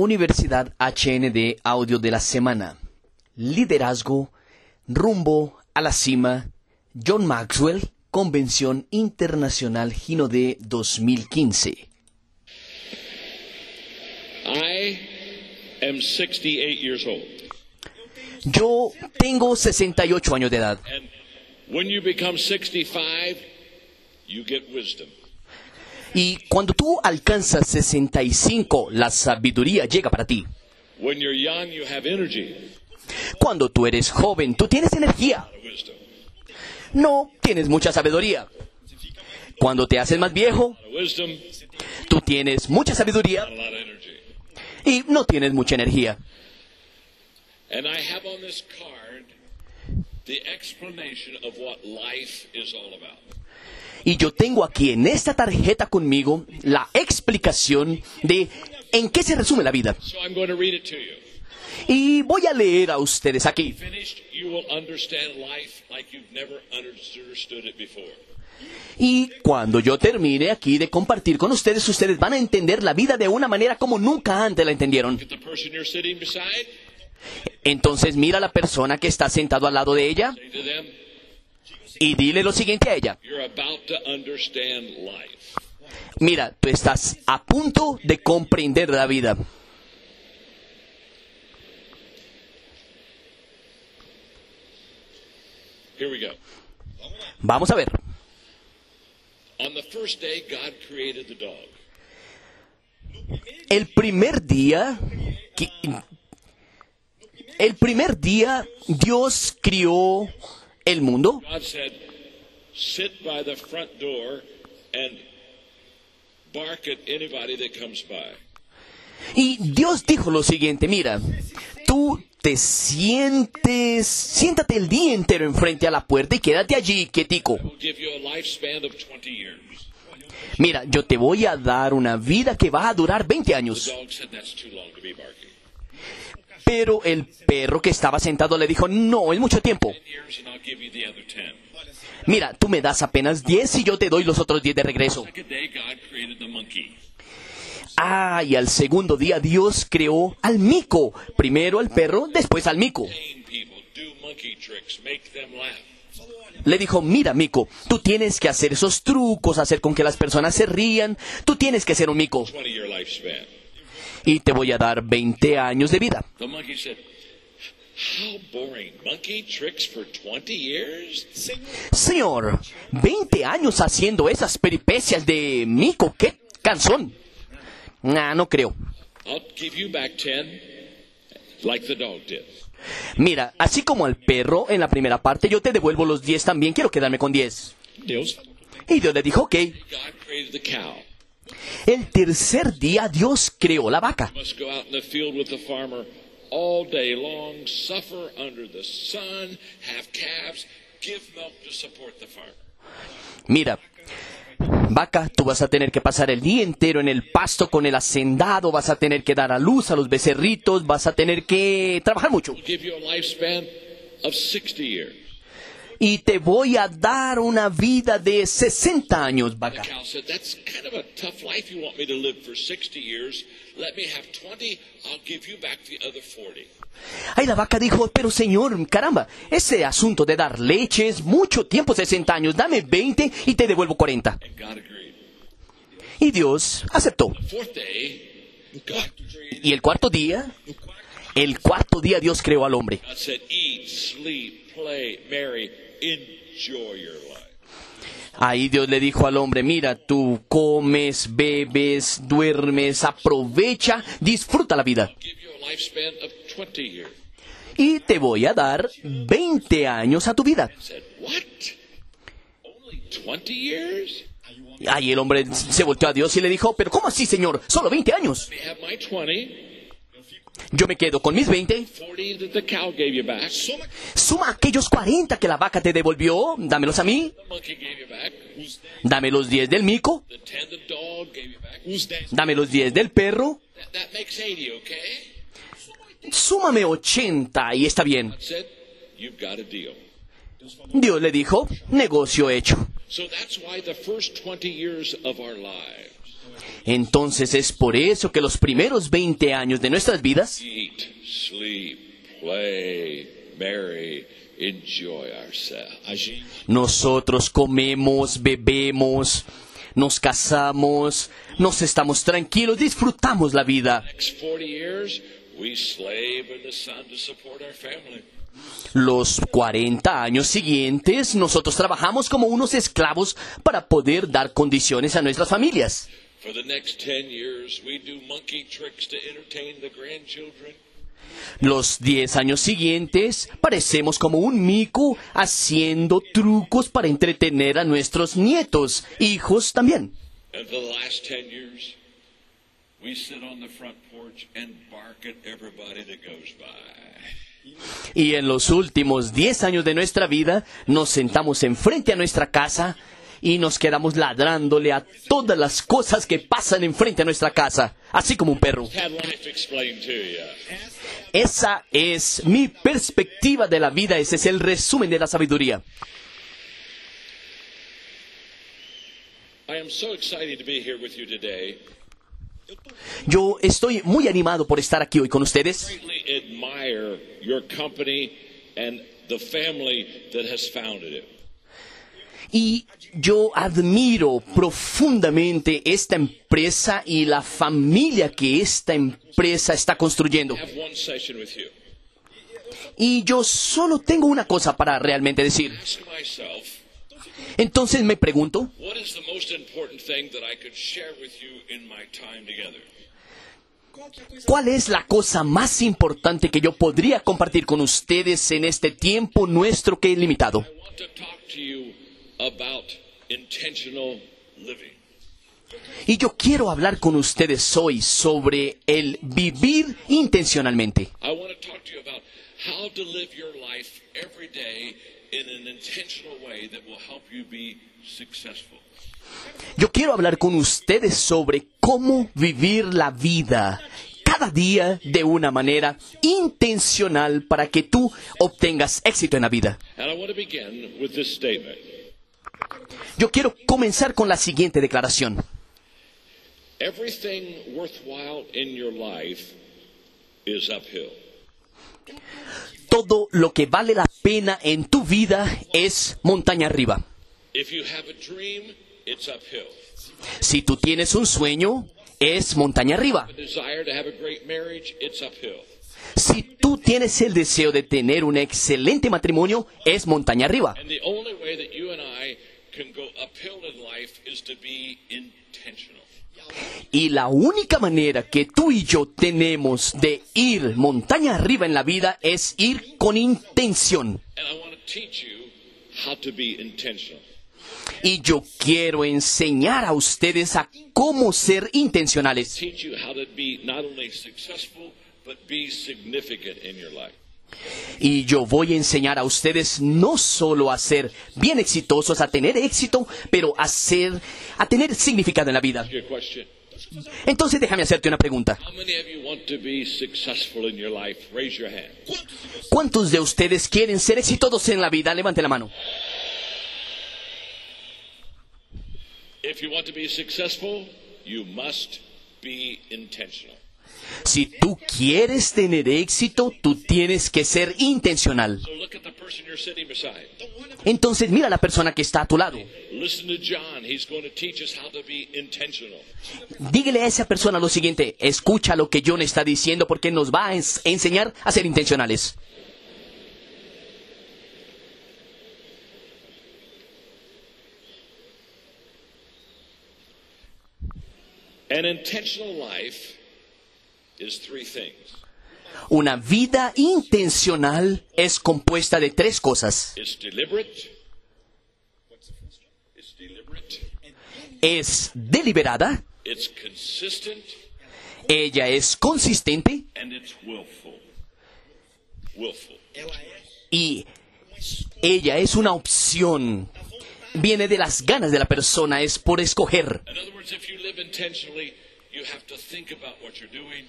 Universidad HND Audio de la Semana. Liderazgo, rumbo a la cima. John Maxwell, Convención Internacional Gino de 2015. I am 68 years old. Yo tengo 68 años de edad. And when you become 65, you get wisdom. Y cuando tú alcanzas 65, la sabiduría llega para ti. When you're young, you have energy, Cuando tú eres joven, tú tienes energía. No tienes mucha sabiduría. Cuando te haces más viejo, tú tienes mucha sabiduría y no tienes mucha energía. Y yo tengo aquí en esta tarjeta conmigo la explicación de en qué se resume la vida. So I'm going to read it to you. Y voy a leer a ustedes aquí. Y cuando yo termine aquí de compartir con ustedes, ustedes van a entender la vida de una manera como nunca antes la entendieron. Entonces mira a la persona que está sentado al lado de ella y dile lo siguiente a ella. You're about to understand life. Mira, tú estás a punto de comprender la vida. Here we go. Vamos a ver. On the first day, God created the dog. El primer día, el primer día Dios crió el mundo y Dios dijo lo siguiente, mira, tú te sientes, siéntate el día entero enfrente a la puerta y quédate allí quietico. We'll give you a lifespan of 20 years. Mira, yo te voy a dar una vida que va a durar 20 The años. dog said, That's too long to be barking. Pero el perro que estaba sentado le dijo, no, es mucho tiempo. 10 years, and I'll give you the other 10. Mira, tú me das apenas 10 y yo te doy los otros 10 de regreso. Ah, y al segundo día Dios creó al mico. Primero al perro, después al mico. Le dijo, mira mico, tú tienes que hacer esos trucos, hacer con que las personas se rían. Tú tienes que ser un mico. 20 year lifespan. Y te voy a dar 20 años de vida. The monkey said, How boring. Monkey tricks for 20 years? Señor, 20 años haciendo esas peripecias de mico. ¡Qué cansón! Nah, no creo. I'll give you back 10 like the dog did. Mira, así como al perro en la primera parte, yo te devuelvo los 10 también. Quiero quedarme con 10. Deals. Y Dios le dijo, ok. El tercer día Dios creó la vaca. Mira, vaca, tú vas a tener que pasar el día entero en el pasto con el hacendado, vas a tener que dar a luz a los becerritos, vas a tener que trabajar mucho. Y te voy a dar una vida de 60 años, vaca. The cow said, That's kind of a tough life you want me to live for 60 years. Let me have 20, I'll give you back the other 40. Ay, la vaca dijo, pero señor, caramba, ese asunto de dar leche es mucho tiempo, 60 años, dame 20 y te devuelvo 40. And God agreed. Y Dios aceptó. Y el cuarto día, el cuarto día Dios creó al hombre. Ahí Dios le dijo al hombre, mira, tú comes, bebes, duermes, aprovecha, disfruta la vida. I'll give you a lifespan of 20 years. Y te voy a dar 20 años a tu vida. I said, What? Only 20 years? Ahí el hombre se volteó a Dios y le dijo, pero ¿cómo así, Señor? Solo 20 años. Let me have my 20, Yo me quedo con mis 20. 40 that the cow gave you back, Suma aquellos 40 que la vaca te devolvió, dámelos a mí. Dame los 10 del mico, the 10 the dog gave you back. dame los 10 del perro. That, that makes 80, okay? Súmame 80 y está bien. Dios le dijo, negocio hecho. So that's why the first 20 years of our lives Entonces es por eso que los primeros 20 años de nuestras vidas eat, sleep, play, marry, enjoy ourselves. nosotros comemos, bebemos, nos casamos, nos estamos tranquilos, disfrutamos la vida. Next 40 years, we slave in the sun to support our family. Los 40 años siguientes nosotros trabajamos como unos esclavos para poder dar condiciones a nuestras familias. For the next 10 years, we do monkey tricks to entertain the grandchildren. Los 10 años siguientes parecemos como un mico haciendo trucos para entretener a nuestros nietos, hijos también. And for the last 10 years, we sit on the front porch and bark at everybody that goes by. Y en los últimos 10 años de nuestra vida nos sentamos enfrente a nuestra casa y nos quedamos ladrándole a todas las cosas que pasan enfrente a nuestra casa, así como un perro. Esa es mi perspectiva de la vida, ese es el resumen de la sabiduría. Yo estoy muy animado por estar aquí hoy con ustedes y yo admiro profundamente esta empresa y la familia que esta empresa está construyendo. Y yo solo tengo una cosa para realmente decir. Entonces me pregunto? ¿cuál es la cosa más importante que yo podría compartir con ustedes en este tiempo nuestro que es limitado? About intentional living. Y yo quiero hablar con ustedes hoy sobre el vivir intencionalmente. I want to talk to you about how to live your life every day in an intentional way that will help you be successful. Yo quiero hablar con ustedes sobre cómo vivir la vida cada día de una manera intencional para que tú obtengas éxito en la vida. And I want to begin with this statement. Yo quiero comenzar con la siguiente declaración. Todo lo que vale la pena en tu vida es montaña arriba. Si tú tienes un sueño, es montaña arriba. Si tú tienes el deseo de tener un excelente matrimonio, es montaña arriba. Can go uphill in life is to be intentional. Y la única manera que tú y yo tenemos de ir montaña arriba en la vida es ir con intención. And I want to teach you how to be intentional. Y yo quiero enseñar a ustedes a cómo ser intencionales. Y yo voy a enseñar a ustedes no solo a ser bien exitosos, a tener éxito, pero a ser, a tener significado en la vida. Entonces déjame hacerte una pregunta. ¿Cuántos de ustedes quieren ser exitosos en la vida? Levante la mano. If you want to be successful, you must be intentional. Si tú quieres tener éxito, tú tienes que ser intencional. Entonces mira a la persona que está a tu lado. Dígale a esa persona lo siguiente, escucha lo que John está diciendo porque nos va a ens- enseñar a ser intencionales. An intentional life. Una vida intencional es compuesta de tres cosas. Es deliberada, ella es consistente. Y ella es una opción. Viene de las ganas de la persona, es por escoger. In other words, if you live intentionally, you have to think about what you're doing.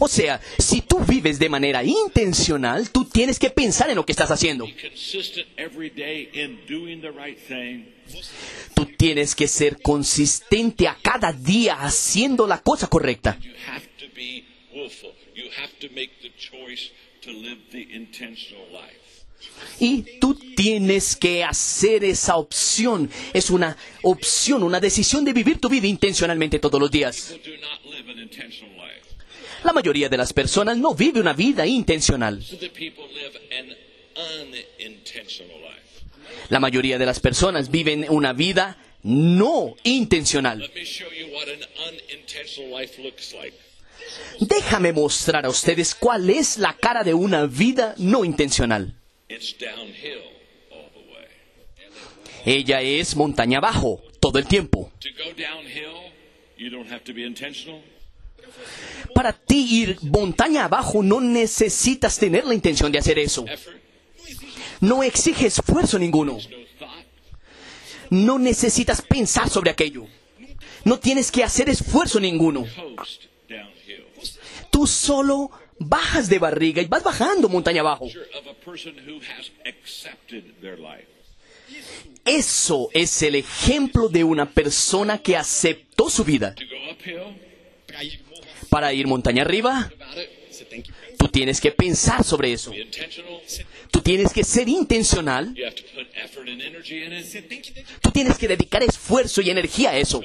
O sea, si tú vives de manera intencional, tú tienes que pensar en lo que estás haciendo. Be consistent every day in doing the right thing. Tú tienes que ser consistente a cada día haciendo la cosa correcta. You have to be willful. You have to make the choice to live the intentional life. Y tú tienes que hacer esa opción. Es una opción, una decisión de vivir tu vida intencionalmente todos los días. La mayoría de las personas no vive una vida intencional. La mayoría de las personas viven una vida no intencional. Déjame mostrar a ustedes cuál es la cara de una vida no intencional. It's downhill all the way. Ella es montaña abajo todo el tiempo. To go downhill, you don't have to be intentional. Para ti ir montaña abajo no necesitas tener la intención de hacer eso. No exige esfuerzo ninguno. no necesitas pensar sobre aquello. No tienes que hacer esfuerzo ninguno. Tú solo bajas de barriga y vas bajando montaña abajo. Eso es el ejemplo de una persona que aceptó su vida. Para ir montaña arriba, tú tienes que pensar sobre eso. Tú tienes que ser intencional. Tú tienes que dedicar esfuerzo y energía a eso.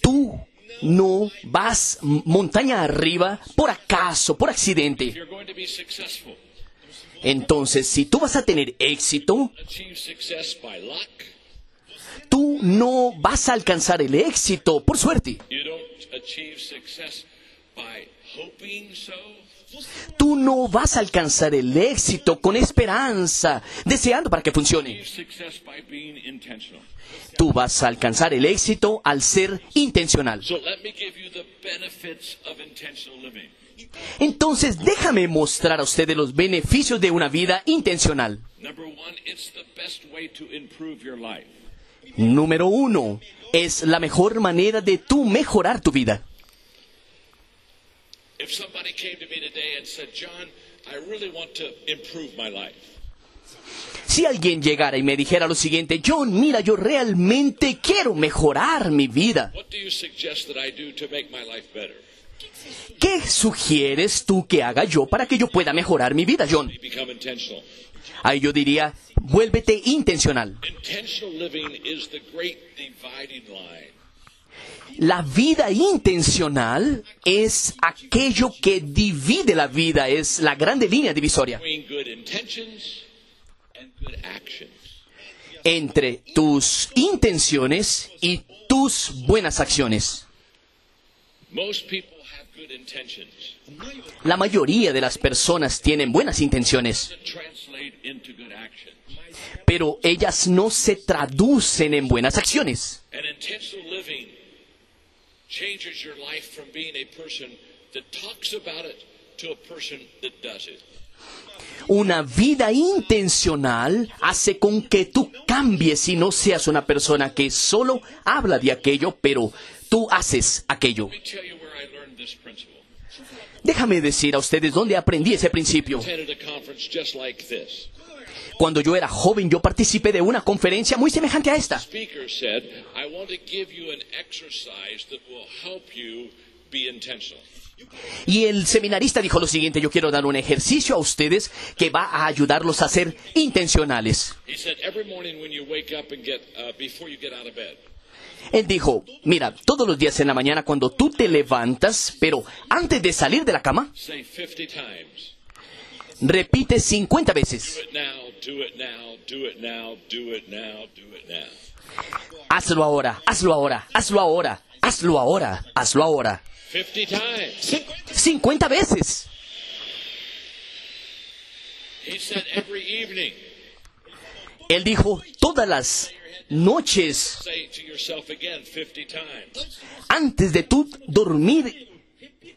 Tú no vas montaña arriba por acaso, por accidente. Entonces, si tú vas a tener éxito, tú no vas a alcanzar el éxito por suerte. Tú no vas a alcanzar el éxito con esperanza, deseando para que funcione. Tú vas a alcanzar el éxito al ser intencional. Entonces, déjame mostrar a ustedes los beneficios de una vida intencional. Número uno, es la mejor manera de tú mejorar tu vida. If somebody came to me today and said, John, I really want to improve my life, Si alguien llegara y me dijera lo siguiente, John, mira, yo realmente quiero mejorar mi vida. what do you suggest that I do to make my life better? ¿Qué sugieres tú que haga yo para que yo pueda mejorar mi vida, John? Ahí yo diría, vuélvete intencional. Intentional living is the great dividing line. La vida intencional es aquello que divide la vida, es la grande línea divisoria entre tus intenciones y tus buenas acciones. La mayoría de las personas tienen buenas intenciones, pero ellas no se traducen en buenas acciones. Changes your life from being a person that talks about it to a person that does it. Una vida intencional hace con que tú cambies y no seas una persona que solo habla de aquello, pero tú haces aquello. Déjame decir a ustedes dónde aprendí ese principio. Cuando yo era joven, yo participé de una conferencia muy semejante a esta. Y el seminarista dijo lo siguiente, yo quiero dar un ejercicio a ustedes que va a ayudarlos a ser intencionales. Uh, Él dijo, mira, todos los días en la mañana cuando tú te levantas, pero antes de salir de la cama, say 50 times, repite 50 veces. Hazlo ahora, hazlo ahora, hazlo ahora, hazlo ahora, hazlo ahora. 50 times. 50 veces. Él dijo, todas las noches, say to yourself again 50 times. antes de tú dormir,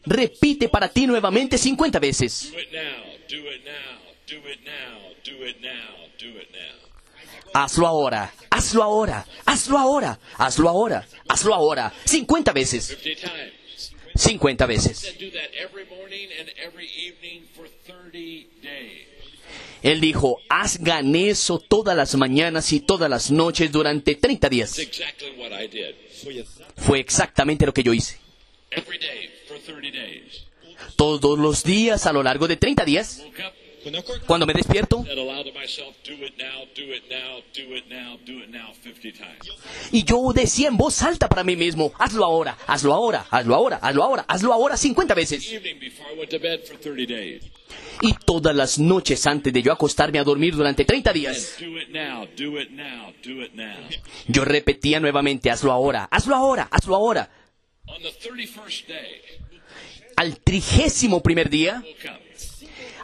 repite para ti nuevamente 50 veces. Hazlo ahora, hazlo ahora, hazlo ahora, hazlo ahora, hazlo ahora. 50 veces, 50 times. 50 veces. Then do that every morning and every evening for 30 days. Él dijo, hagan eso todas las mañanas y todas las noches durante 30 días. Fue exactamente lo que yo hice. Every day for 30 days. Todos los días a lo largo de 30 días, cuando me despierto, said aloud to myself, do it now, do it now, do it now, do it now 50 times. y yo decía en voz alta para mí mismo, hazlo ahora, hazlo ahora, hazlo ahora, hazlo ahora, hazlo ahora 50 veces. Evening before I went to bed for 30 days. Y todas las noches antes de yo acostarme a dormir durante 30 días, yo repetía nuevamente, hazlo ahora, hazlo ahora, hazlo ahora. On the 31st day, Al trigésimo primer día,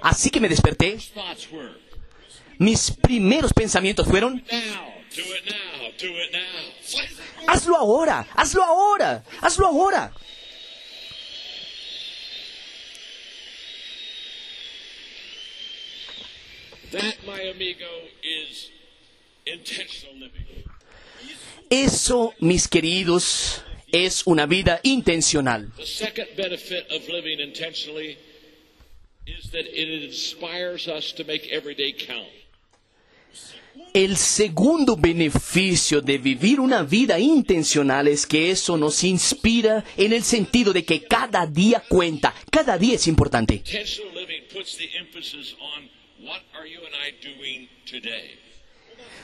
así que me desperté, mis primeros pensamientos fueron, hazlo ahora, hazlo ahora, hazlo ahora. Eso, mis queridos, es una vida intencional. El segundo beneficio de vivir una vida intencional es que eso nos inspira en el sentido de que cada día cuenta, cada día es importante.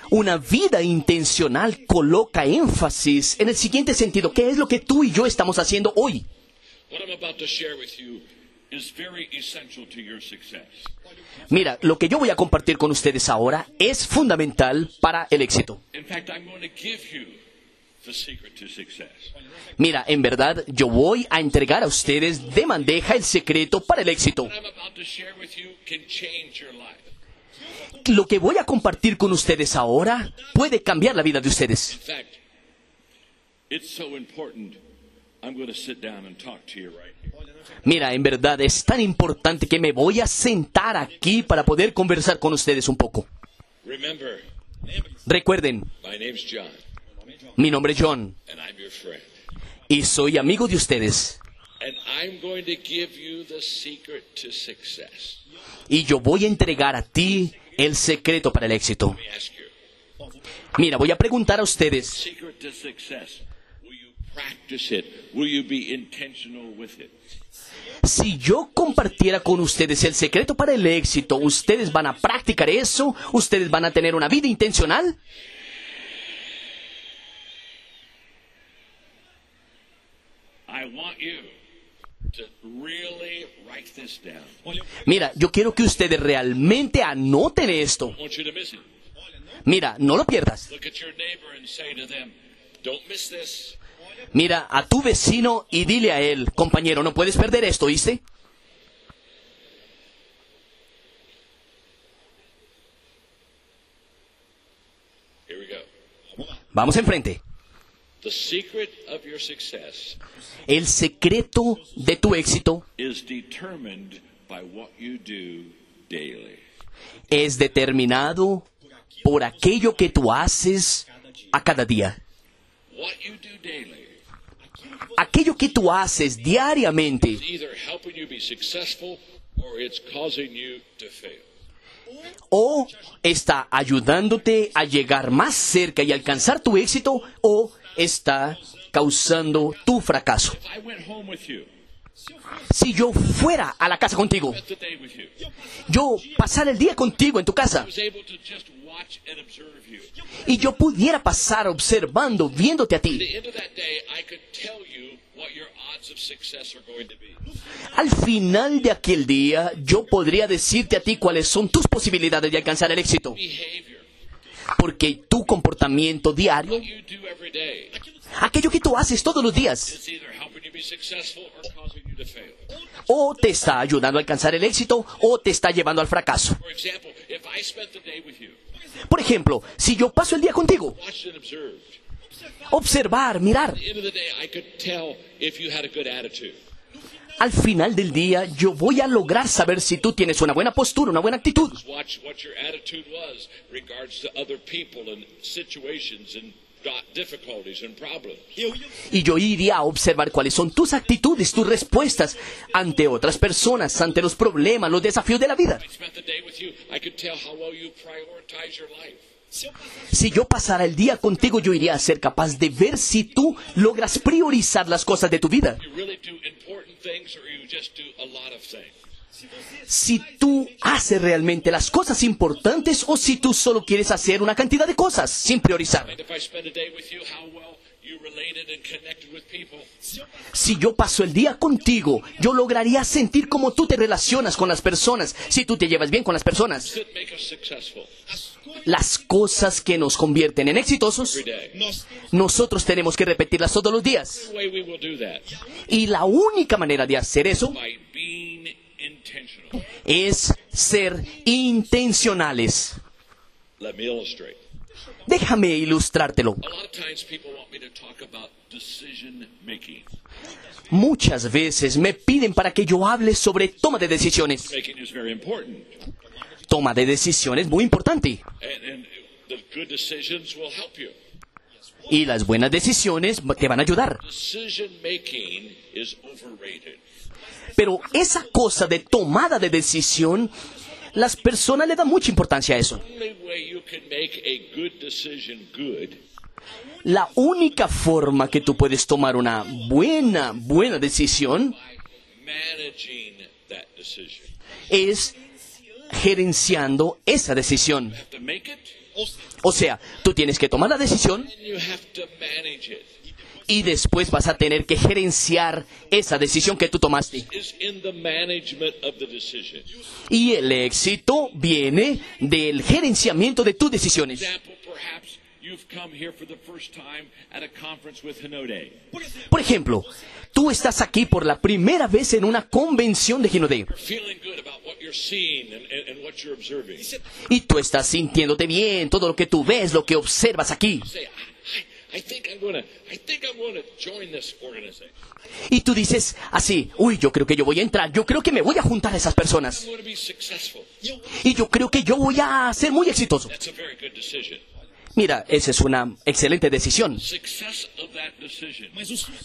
Una vida intencional coloca énfasis en el siguiente sentido, ¿qué es lo que tú y yo estamos haciendo hoy? Mira, lo que yo voy a compartir con ustedes ahora es fundamental para el éxito. Mira, en verdad, yo voy a entregar a ustedes de bandeja el secreto para el éxito. Lo que voy a compartir con ustedes ahora puede cambiar la vida de ustedes. Mira, en verdad es tan importante que me voy a sentar aquí para poder conversar con ustedes un poco. Recuerden, mi nombre es John y soy amigo de ustedes. And I'm going to give you the secret to success. Y yo voy a entregar a ti el secreto para el éxito. Mira, voy a preguntar a ustedes, si yo compartiera con ustedes el secreto para el éxito, ¿ustedes van a practicar eso? ¿Ustedes van a tener una vida intencional? I want you Mira, yo quiero que ustedes realmente anoten esto. Mira, no lo pierdas. Mira a tu vecino y dile a él, compañero, no puedes perder esto, ¿oíste? Vamos enfrente. El secreto de tu éxito is determined by what you do daily. es determinado por aquello que tú haces a cada día. What you do daily Aquello que tú haces diariamente is either helping you be successful or it's causing you to fail. o está ayudándote a llegar más cerca y alcanzar tu éxito o está causando tu fracaso. Si yo fuera a la casa contigo, yo pasara el día contigo en tu casa y yo pudiera pasar observando, viéndote a ti, al final de aquel día yo podría decirte a ti cuáles son tus posibilidades de alcanzar el éxito. Porque tu comportamiento diario, aquello que tú haces todos los días, o te está ayudando a alcanzar el éxito o te está llevando al fracaso. Por ejemplo, si yo paso el día contigo, observar, mirar, al final del día yo voy a lograr saber si tú tienes una buena postura, una buena actitud. Y yo iría a observar cuáles son tus actitudes, tus respuestas ante otras personas, ante los problemas, los desafíos de la vida. Si yo pasara el día contigo, yo iría a ser capaz de ver si tú logras priorizar las cosas de tu vida. Si tú haces realmente las cosas importantes o si tú solo quieres hacer una cantidad de cosas sin priorizar. Si yo paso el día contigo, yo lograría sentir cómo tú te relacionas con las personas, si tú te llevas bien con las personas. Las cosas que nos convierten en exitosos, nosotros tenemos que repetirlas todos los días. Y la única manera de hacer eso es ser intencionales. Déjame ilustrártelo. Muchas veces me piden para que yo hable sobre toma de decisiones. Toma de decisiones muy importante. Y las buenas decisiones te van a ayudar. Pero esa cosa de tomada de decisión, las personas le dan mucha importancia a eso. La única forma que tú puedes tomar una buena, buena decisión es gerenciando esa decisión. O sea, tú tienes que tomar la decisión y después vas a tener que gerenciar esa decisión que tú tomaste. Y el éxito viene del gerenciamiento de tus decisiones. Hinode. Por ejemplo, tú estás aquí por la primera vez en una convención de observing. y tú estás sintiéndote bien, todo lo que tú ves, lo que observas aquí. Y tú dices así, uy, yo creo que yo voy a entrar, yo creo que me voy a juntar a esas personas. Y yo creo que yo voy a ser muy exitoso. Mira, esa es una excelente decisión.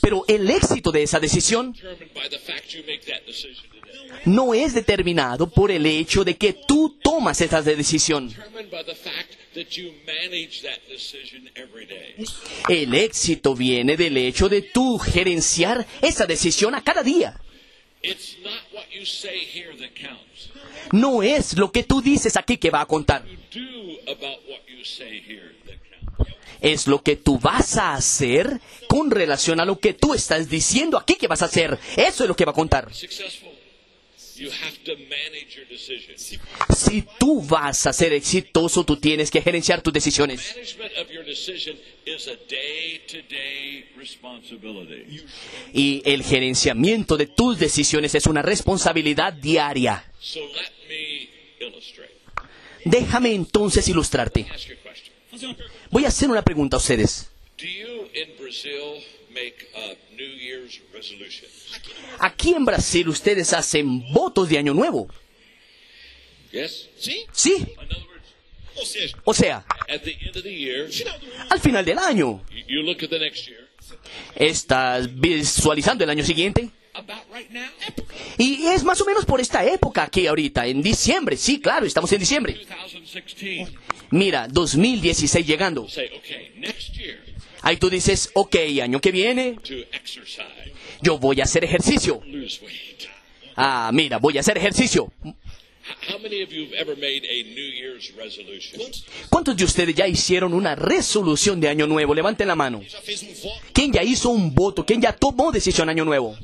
Pero el éxito de esa decisión no es determinado por el hecho de que tú tomas esa decisión. El éxito viene del hecho de tú gerenciar esa decisión a cada día. No es lo que tú dices aquí que va a contar. Es lo que tú vas a hacer con relación a lo que tú estás diciendo aquí que vas a hacer. Eso es lo que va a contar. Si tú vas a ser exitoso, tú tienes que gerenciar tus decisiones. Y el gerenciamiento de tus decisiones es una responsabilidad diaria. So let me illustrate. Déjame entonces ilustrarte. Voy a hacer una pregunta a ustedes. Do you in Brazil make uh, New Year's resolutions? Aquí en Brasil ustedes hacen votos de año nuevo. Sí, o sea, at the end of the year, al final del año, you- you look at the next year. estás visualizando el año siguiente. About right now, Y es más o menos por esta época aquí ahorita, en diciembre. Sí, claro, estamos en diciembre. 2016. Mira, 2016 llegando. Ahí tú dices, ok, año que viene, yo voy a hacer ejercicio. Ah, mira, voy a hacer ejercicio. ¿Cuántos de ustedes ya hicieron una resolución de año nuevo? Levanten la mano. ¿Quién ya hizo un voto? ¿Quién ya tomó decisión año nuevo?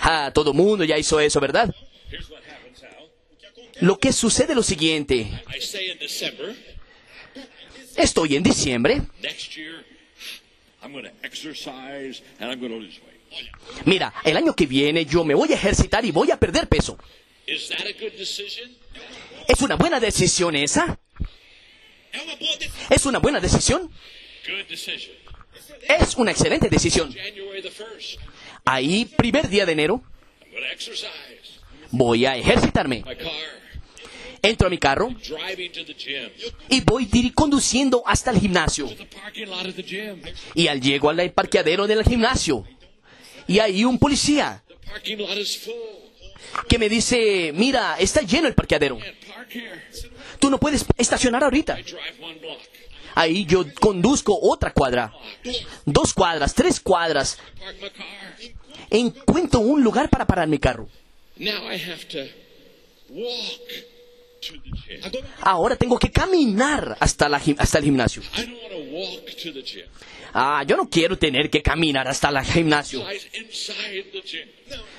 Ah, todo mundo ya hizo eso, ¿verdad? Lo que sucede es lo siguiente. Estoy en diciembre. Mira, el año que viene yo me voy a ejercitar y voy a perder peso. Is that a good decision? ¿Es una buena decisión esa? ¿Es una buena decisión? Good decision. Es una excelente decisión. January the 1st, Ahí, primer día de enero, voy a ejercitarme. Entro a mi carro y voy conduciendo hasta el gimnasio. Y al llego al parqueadero del gimnasio. Y ahí un policía que me dice, mira, está lleno el parqueadero. Tú no puedes estacionar ahorita. Ahí yo conduzco otra cuadra. Dos cuadras, tres cuadras. Encuentro un lugar para parar mi carro. Ahora tengo que caminar hasta, la, hasta el gimnasio. Ah, yo no quiero tener que caminar hasta el gimnasio.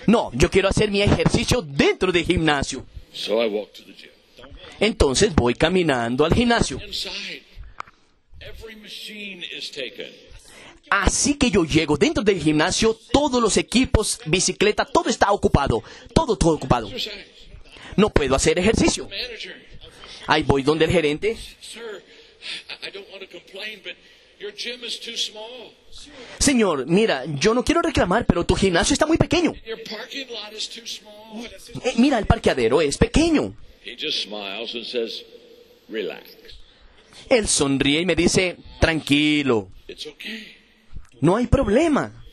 No, yo quiero hacer mi ejercicio dentro del gimnasio. So I walk to the gym. Entonces voy caminando al gimnasio. Así que yo llego dentro del gimnasio, todos los equipos, bicicleta, todo está ocupado. Todo, todo ocupado. No puedo hacer ejercicio. Ahí voy donde el gerente. Señor, mira, yo no quiero reclamar, pero tu gimnasio está muy pequeño. Eh, mira, el parqueadero es pequeño. Él sonríe y me dice, tranquilo, no hay problema.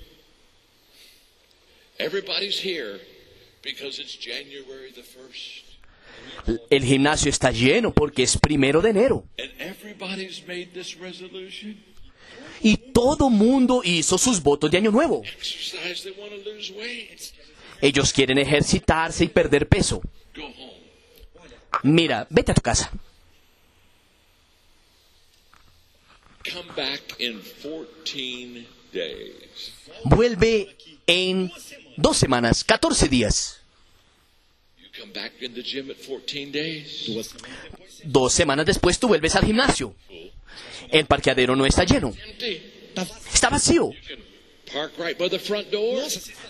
El gimnasio está lleno porque es primero de enero. Y todo mundo hizo sus votos de año nuevo. Ellos quieren ejercitarse y perder peso. Mira, vete a tu casa. Come back in 14 days. Vuelve en dos semanas, 14 días. You come back in the gym at 14 days. Dos semanas después tú vuelves al gimnasio. El parqueadero no está lleno. Está vacío.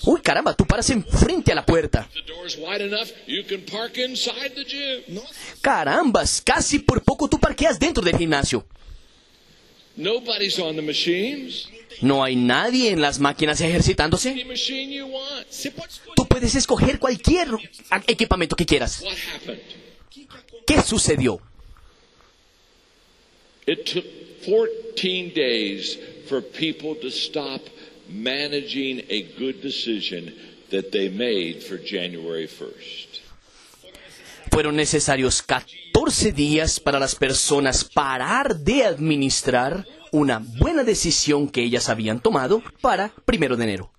Uy, caramba, tú paras enfrente a la puerta. Carambas, casi por poco tú parqueas dentro del gimnasio. Nobody's on the machines. No hay nadie en las máquinas ejercitándose. Tú puedes escoger cualquier equipamiento que quieras. ¿Qué sucedió? It took 14 days for people to stop managing a good decision that they made for January 1st. Fueron necesarios 14 días para las personas parar de administrar una buena decisión que ellas habían tomado para primero de enero.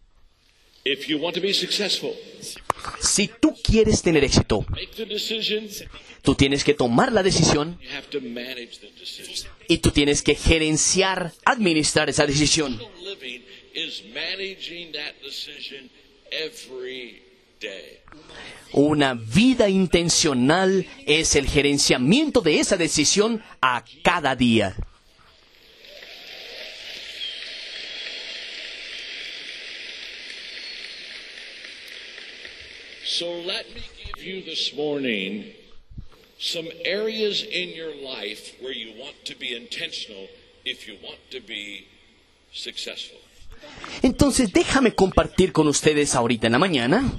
Si tú quieres tener éxito, tú tienes que tomar la decisión y tú tienes que gerenciar, administrar esa decisión. Una vida intencional es el gerenciamiento de esa decisión a cada día. So let me give you this morning some areas in your life where you want to be intentional if you want to be successful. Entonces déjame compartir con ustedes ahorita en la mañana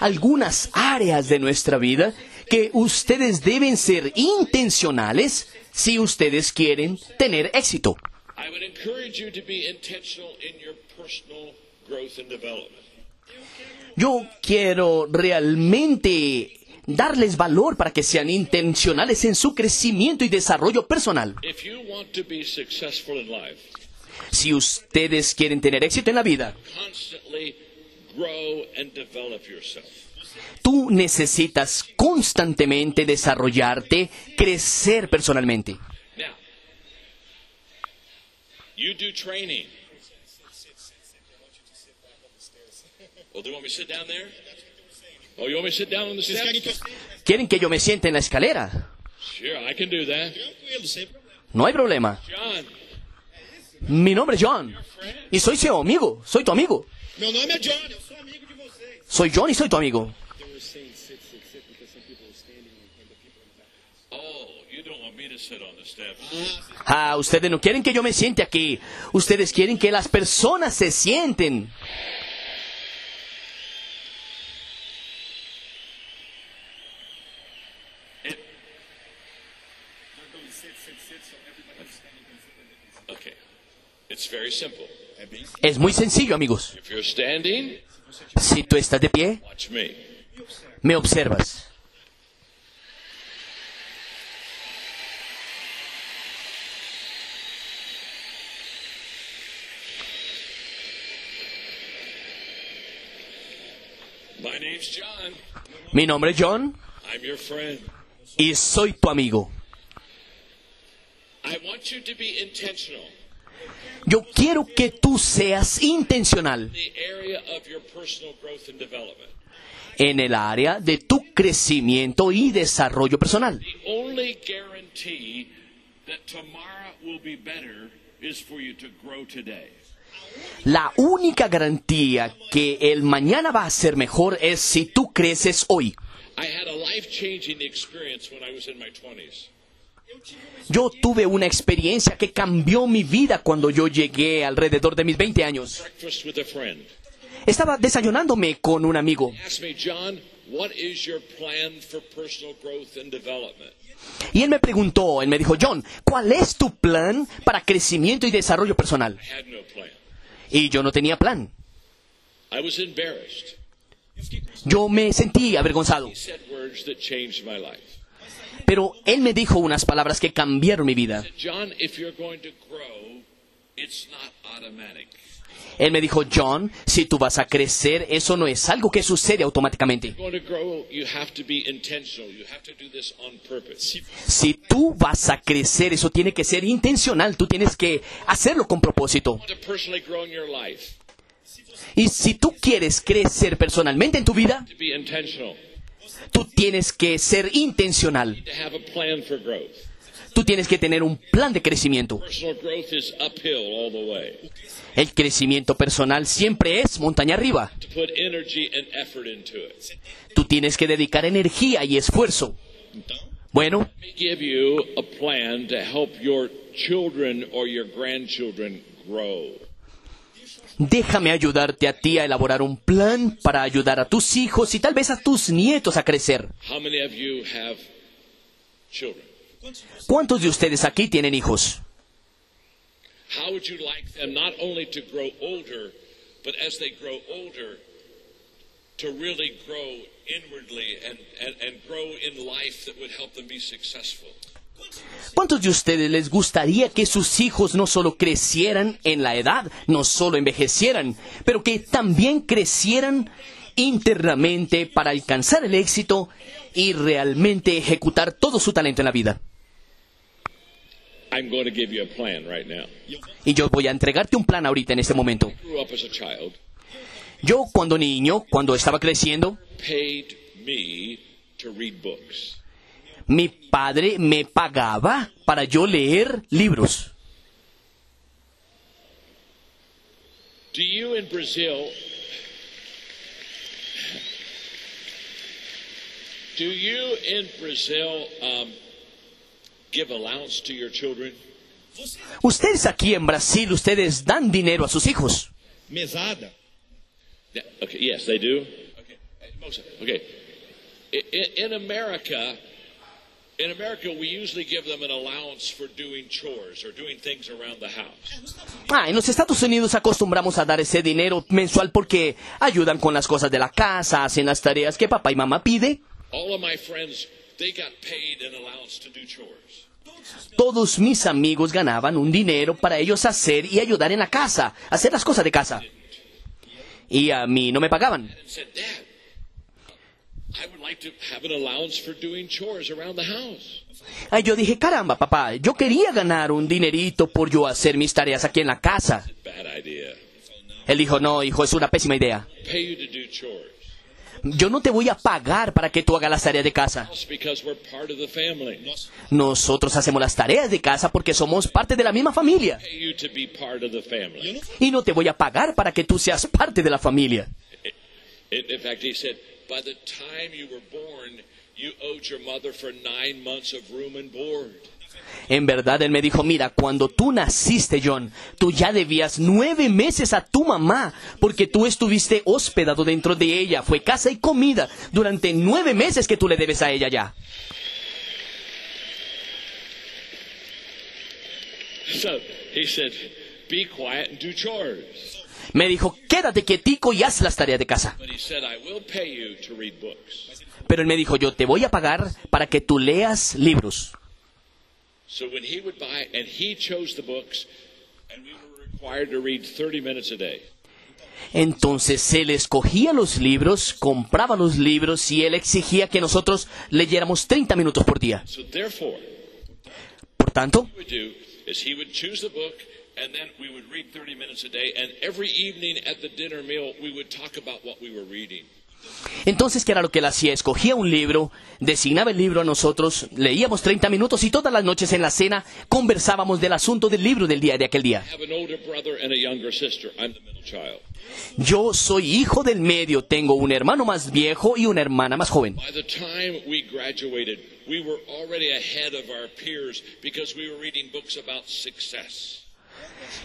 algunas áreas de nuestra vida que ustedes deben ser intencionales si ustedes quieren tener éxito. Yo quiero realmente darles valor para que sean intencionales en su crecimiento y desarrollo personal. Si ustedes quieren tener éxito en la vida, tú necesitas constantemente desarrollarte, crecer personalmente. Now, you do training. Well, do you want me to sit down there? Oh, you want me to sit down on the steps? ¿Quieren que yo me siente en la escalera? No hay problema. Mi nombre es John. Y soy su amigo. Soy tu amigo. Soy John y soy tu amigo. Ah, ustedes no quieren que yo me siente aquí. Ustedes quieren que las personas se sienten. Es muy sencillo, amigos. Si tú estás de pie, me. observas. Mi nombre es John I'm your friend. y soy tu amigo. Yo quiero que tú seas intencional en el área de tu crecimiento y desarrollo personal. La única garantía que el mañana va a ser mejor es si tú creces hoy. I had a life changing experience when I was in my 20s. Yo tuve una experiencia que cambió mi vida cuando yo llegué alrededor de mis 20 años. Estaba desayunándome con un amigo y él me preguntó, él me dijo, John, ¿cuál es tu plan para crecimiento y desarrollo personal? Y yo no tenía plan. I was embarrassed. Yo me sentí avergonzado. Pero él me dijo unas palabras que cambiaron mi vida. Él me dijo, John, si tú vas a crecer, eso no es algo que sucede automáticamente. Si tú vas a crecer, eso tiene que ser intencional. Tú tienes que hacerlo con propósito. Y si tú quieres crecer personalmente en tu vida, tú tienes que ser intencional. Tú tienes que tener un plan de crecimiento. El crecimiento personal siempre es montaña arriba. Tú tienes que dedicar energía y esfuerzo. Bueno, déjame ayudarte a ti a elaborar un plan para ayudar a tus hijos y tal vez a tus nietos a crecer. ¿Cuántos de ustedes aquí tienen hijos? ¿Cuántos de ustedes les gustaría que sus hijos no solo crecieran en la edad, no solo envejecieran, pero que también crecieran internamente para alcanzar el éxito y realmente ejecutar todo su talento en la vida? Y yo voy a entregarte un plan ahorita en este momento. Yo cuando niño, cuando estaba creciendo, mi padre me pagaba para yo leer libros. Do you in Brazil do you in Brazil um, give allowance to your children? Ustedes aquí en Brasil, ustedes dan dinero a sus hijos. Mesada. Yeah, okay, yes, they do. Okay, okay. In America, in America, we usually give them an allowance for doing chores or doing things around the house. Ah, en los Estados Unidos acostumbramos a dar ese dinero mensual porque ayudan con las cosas de la casa, hacen las tareas que papá y mamá pide. All of my friends, they got paid an allowance to do chores. Todos mis amigos ganaban un dinero para ellos hacer y ayudar en la casa, hacer las cosas de casa. Y a mí no me pagaban. and said, Dad, I would like to have an allowance for doing chores around the house. Ah, yo dije, caramba, papá, yo quería ganar un dinerito por yo hacer mis tareas aquí en la casa. Él dijo, no, hijo, es una pésima idea. Pay you to do chores. Yo no te voy a pagar para que tú hagas las tareas de casa. Nosotros hacemos las tareas de casa porque somos parte de la misma familia. Pay you to be part of the family. Y no te voy a pagar para que tú seas parte de la familia. By the time you were born, you owed your mother for nine months of room and board. En verdad, él me dijo, mira, cuando tú naciste, John, tú ya debías nueve meses a tu mamá, porque tú estuviste hospedado dentro de ella. Fue casa y comida durante nueve meses que tú le debes a ella ya. So he said, be quiet and do chores. Me dijo, quédate quietico y haz las tareas de casa. But he said, I will pay you to read books. Pero él me dijo, yo te voy a pagar para que tú leas libros. So when he would buy, and he chose the books, and we were required to read 30 minutes a day. Entonces él escogía los libros, compraba los libros y él exigía que nosotros leyéramos 30 minutos por día. Por tanto, and then we would read 30 minutes a day, and every evening at the dinner meal, we would talk about what we were reading. entonces, ¿qué era lo que él hacía? Escogía un libro, designaba el libro a nosotros, leíamos 30 minutos y todas las noches en la cena conversábamos del asunto del libro del día de aquel día. Yo soy hijo del medio, tengo un hermano más viejo y una hermana más joven. By the time we graduated, we were already ahead of our peers because we were reading books about success.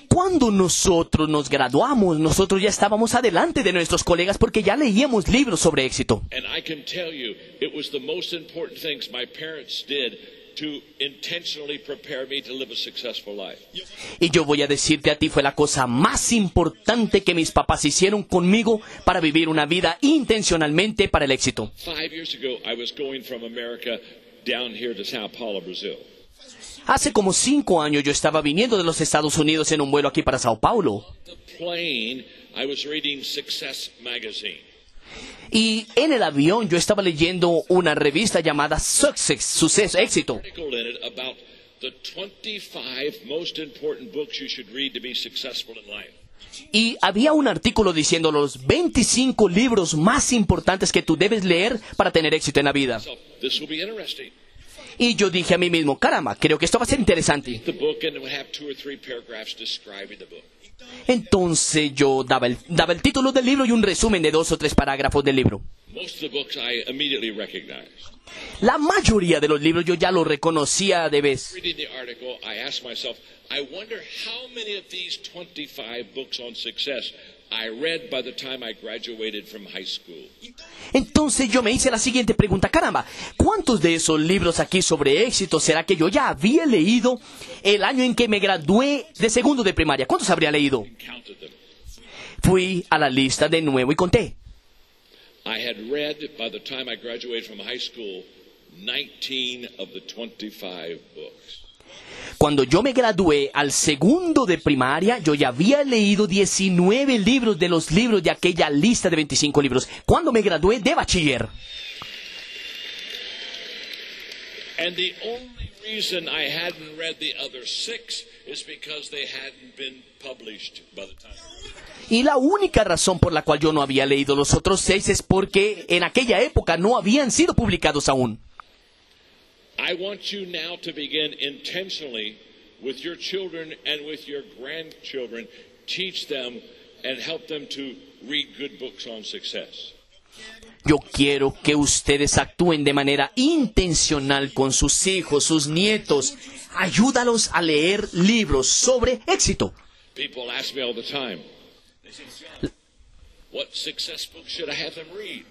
Cuando nosotros nos graduamos, nosotros ya estábamos adelante de nuestros colegas porque ya leíamos libros sobre éxito. Y yo voy a decirte a ti, fue la cosa más importante que mis papás hicieron conmigo para vivir una vida intencionalmente para el éxito. Hace como cinco años yo estaba viniendo de los Estados Unidos en un vuelo aquí para Sao Paulo. Y en el avión yo estaba leyendo una revista llamada Success, Suceso, Éxito. Article in it about the 25 most important books you should read to be successful in life. Y había un artículo diciendo los 25 libros más importantes que tú debes leer para tener éxito en la vida. Y yo dije a mí mismo, caramba, creo que esto va a ser interesante. Entonces yo daba el, daba el título del libro y un resumen de dos o tres parágrafos del libro. La mayoría de los libros yo ya los reconocía de vez. Reading the article, I asked myself, I wonder how many of these 25 books on success I read by the time I graduated from high school. Entonces yo me hice la siguiente pregunta, caramba, ¿cuántos de esos libros aquí sobre éxito será que yo ya había leído el año en que me gradué de segundo de primaria? ¿Cuántos habría leído? Fui a la lista de nuevo y conté. I had read by the time I graduated from high school 19 of the 25 books. Cuando yo me gradué al segundo de primaria, yo ya había leído 19 libros de los libros de aquella lista de 25 libros. Cuando me gradué de bachiller. And the only reason I hadn't read the other six is because they hadn't been published by the time. Y la única razón por la cual yo no había leído los otros seis es porque en aquella época no habían sido publicados aún. I want you now to begin intentionally with your children and with your grandchildren, teach them and help them to read good books on success. Yo quiero que ustedes actúen de manera intencional con sus hijos, sus nietos. Ayúdalos a leer libros sobre éxito. People ask me all the time, what success books should I have them read?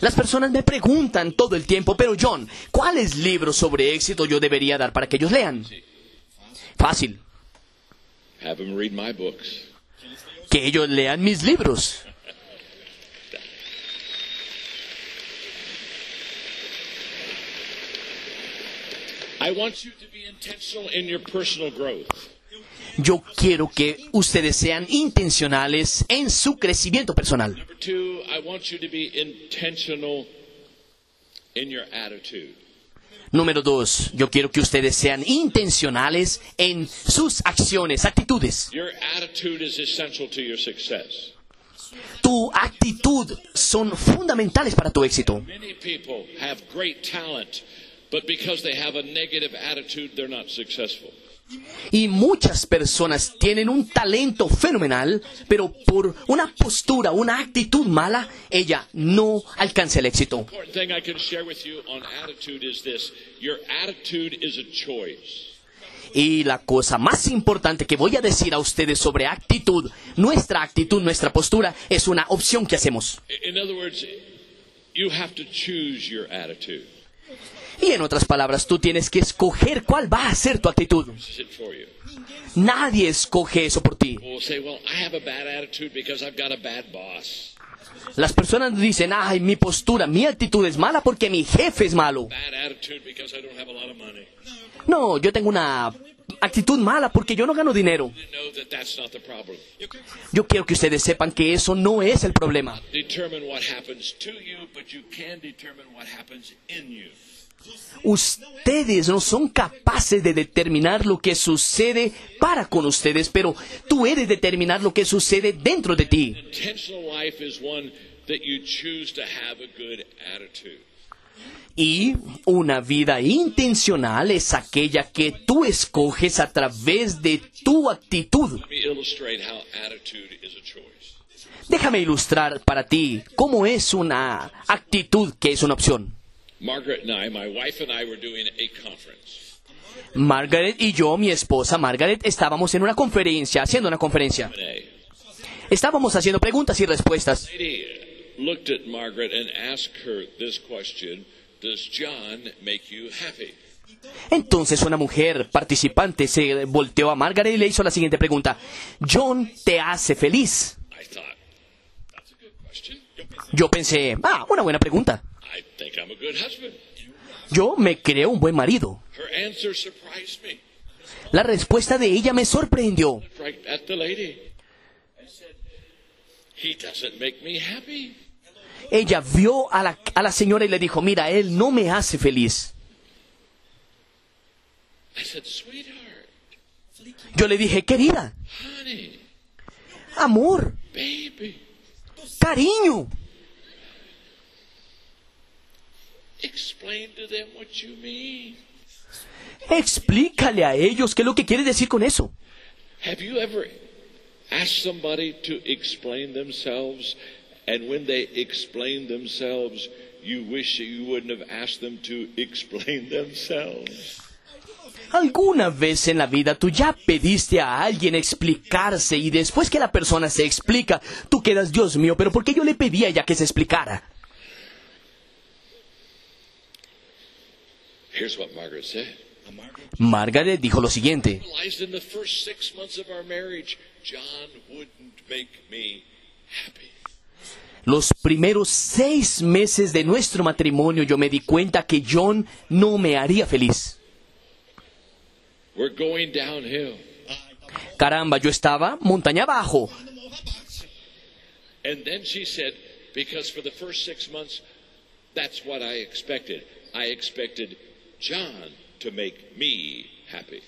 Las personas me preguntan todo el tiempo, pero John, ¿cuáles libros sobre éxito yo debería dar para que ellos lean? Fácil, que ellos lean mis libros. I want you to be intentional in your personal growth. Yo quiero que ustedes sean intencionales en su crecimiento personal. Número dos, yo quiero que ustedes sean intencionales en sus acciones, actitudes. Your attitude is essential to your success. Tu actitud son fundamentales para tu éxito. Many people have great talent, but because they have a negative attitude, they're not successful. Y muchas personas tienen un talento fenomenal, pero por una postura, una actitud mala, ella no alcanza el éxito. Y la cosa más importante que voy a decir a ustedes sobre actitud, nuestra actitud, nuestra postura, es una opción que hacemos. In other words, Y en otras palabras, tú tienes que escoger cuál va a ser tu actitud. Nadie escoge eso por ti. Las personas dicen, ay, mi postura, mi actitud es mala porque mi jefe es malo. No, yo tengo una actitud mala porque yo no gano dinero. Yo quiero que ustedes sepan que eso no es el problema. Ustedes no son capaces de determinar lo que sucede para con ustedes, pero tú eres determinar lo que sucede dentro de ti. Y una vida intencional es aquella que tú escoges a través de tu actitud. Déjame ilustrar para ti cómo es una actitud que es una opción. Margaret and I, my wife and I, were doing a conference. Margaret y yo, mi esposa Margaret, estábamos en una conferencia, haciendo una conferencia. Estábamos haciendo preguntas y respuestas. Lady looked at Margaret and asked her this question Does John make you happy? Entonces una mujer participante se volteó a Margaret y le hizo la siguiente pregunta. John te hace feliz. I thought, that's a good question. Yo pensé, ah, una buena pregunta. I think I'm a good husband. Yo me creo un buen marido. Her answer surprised me. La respuesta de ella me sorprendió. Ella vio a la, a la señora y le dijo, mira, él no me hace feliz. Yo le dije, querida, amor, cariño, explain to them what you mean. Explícale a ellos qué es lo que quiere decir con eso. Have you ever asked somebody to explain themselves, and when they explain themselves, you wish that you wouldn't have asked them to explain themselves? ¿Alguna vez en la vida tú ya pediste a alguien explicarse y después que la persona se explica, tú quedas, Dios mío, pero ¿por qué yo le pedí a ella que se explicara? Here's what Margaret said. Margaret dijo lo siguiente. Realized in the first six months of our marriage, John wouldn't make me happy. Los primeros seis meses de nuestro matrimonio yo me di cuenta que John no me haría feliz. Caramba, yo estaba montaña abajo. And then she said, because for the first six months, that's what I expected. I expected John to make me happy.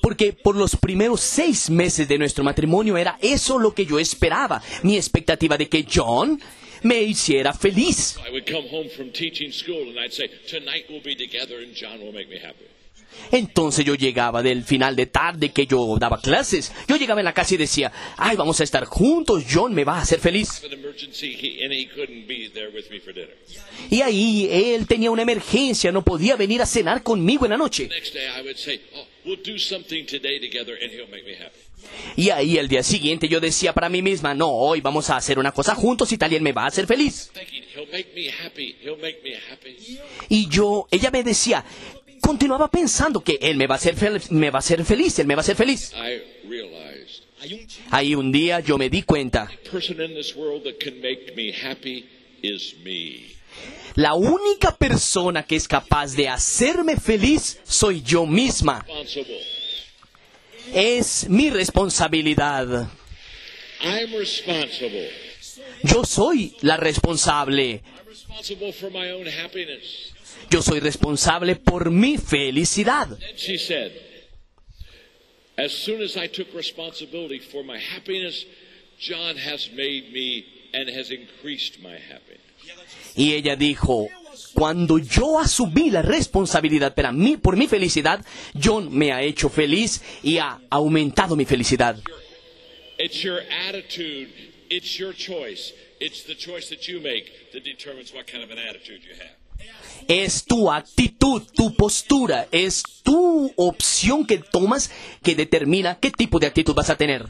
Porque por los primeros seis meses de nuestro matrimonio era eso lo que yo esperaba. Mi expectativa de que John me hiciera feliz. I would come home from teaching school and I'd say, tonight we'll be together and John will make me happy. Entonces yo llegaba del final de tarde que yo daba clases. Yo llegaba en la casa y decía, ay, vamos a estar juntos, John me va a hacer feliz. Y ahí él tenía una emergencia, no podía venir a cenar conmigo en la noche. Oh. Y ahí el día siguiente yo decía para mí misma, no, hoy vamos a hacer una cosa juntos y tal y él me va a hacer feliz. Y yo, ella me decía, continuaba pensando que él me va a hacer, me va a hacer feliz, él me va a hacer feliz. Ahí un día yo me di cuenta, la única persona que es capaz de hacerme feliz soy yo misma. Responsible. Es mi responsabilidad. I'm responsible. Yo soy la responsable. Yo soy responsable por mi felicidad. Then she said, as soon as I took responsibility for my happiness, John has made me and has increased my happiness. Y ella dijo, cuando yo asumí la responsabilidad para mí, por mi felicidad, John me ha hecho feliz y ha aumentado mi felicidad. It's your attitude, it's your choice. It's the choice that you make that determines what kind of an attitude you have. Es tu actitud, tu postura, es tu opción que tomas que determina qué tipo de actitud vas a tener.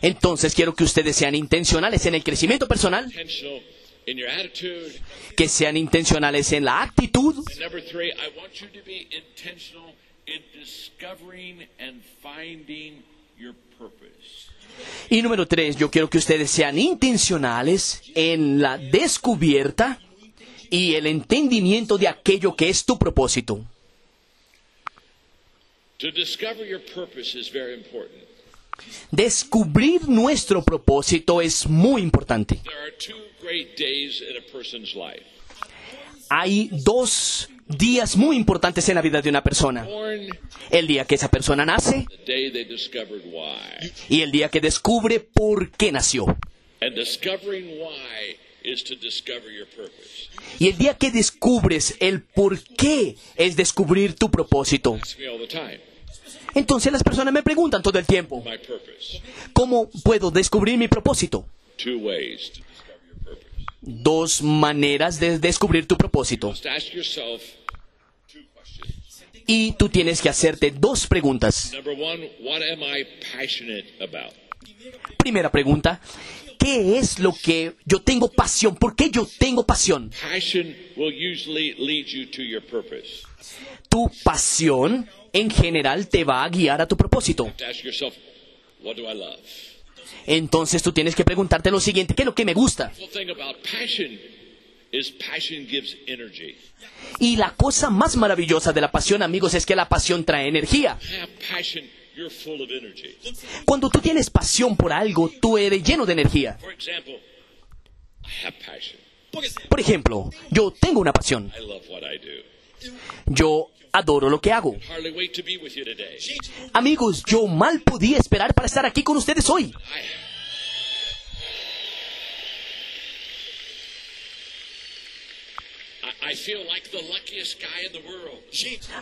Entonces quiero que ustedes sean intencionales en el crecimiento personal. Que sean intencionales en la actitud. Y número tres, yo quiero que ustedes sean intencionales en la descubierta y el entendimiento de aquello que es tu propósito. To discover your purpose is very important. Descubrir nuestro propósito es muy importante. There are two great days in a person's life. Hay dos días muy importantes en la vida de una persona. El día que esa persona nace y el día que descubre por qué nació. And discovering why is to discover your purpose. Y el día que descubres el por qué es descubrir tu propósito. Ask me all the time, Entonces las personas me preguntan todo el tiempo. ¿cómo puedo descubrir mi propósito? Dos maneras de descubrir tu propósito. Y tú tienes que hacerte dos preguntas. Primera pregunta, ¿qué es lo que yo tengo pasión? ¿Por qué yo tengo pasión? Tu pasión en general te va a guiar a tu propósito. Entonces tú tienes que preguntarte lo siguiente, ¿qué es lo que me gusta? Y la cosa más maravillosa de la pasión, amigos, es que la pasión trae energía. Have passion, you're full of energy. Cuando tú tienes pasión por algo, tú eres lleno de energía. Por ejemplo, yo tengo una pasión. I love what I do. Yo adoro lo que hago. Amigos, yo mal podía esperar para estar aquí con ustedes hoy. I, I feel like the luckiest guy in the world.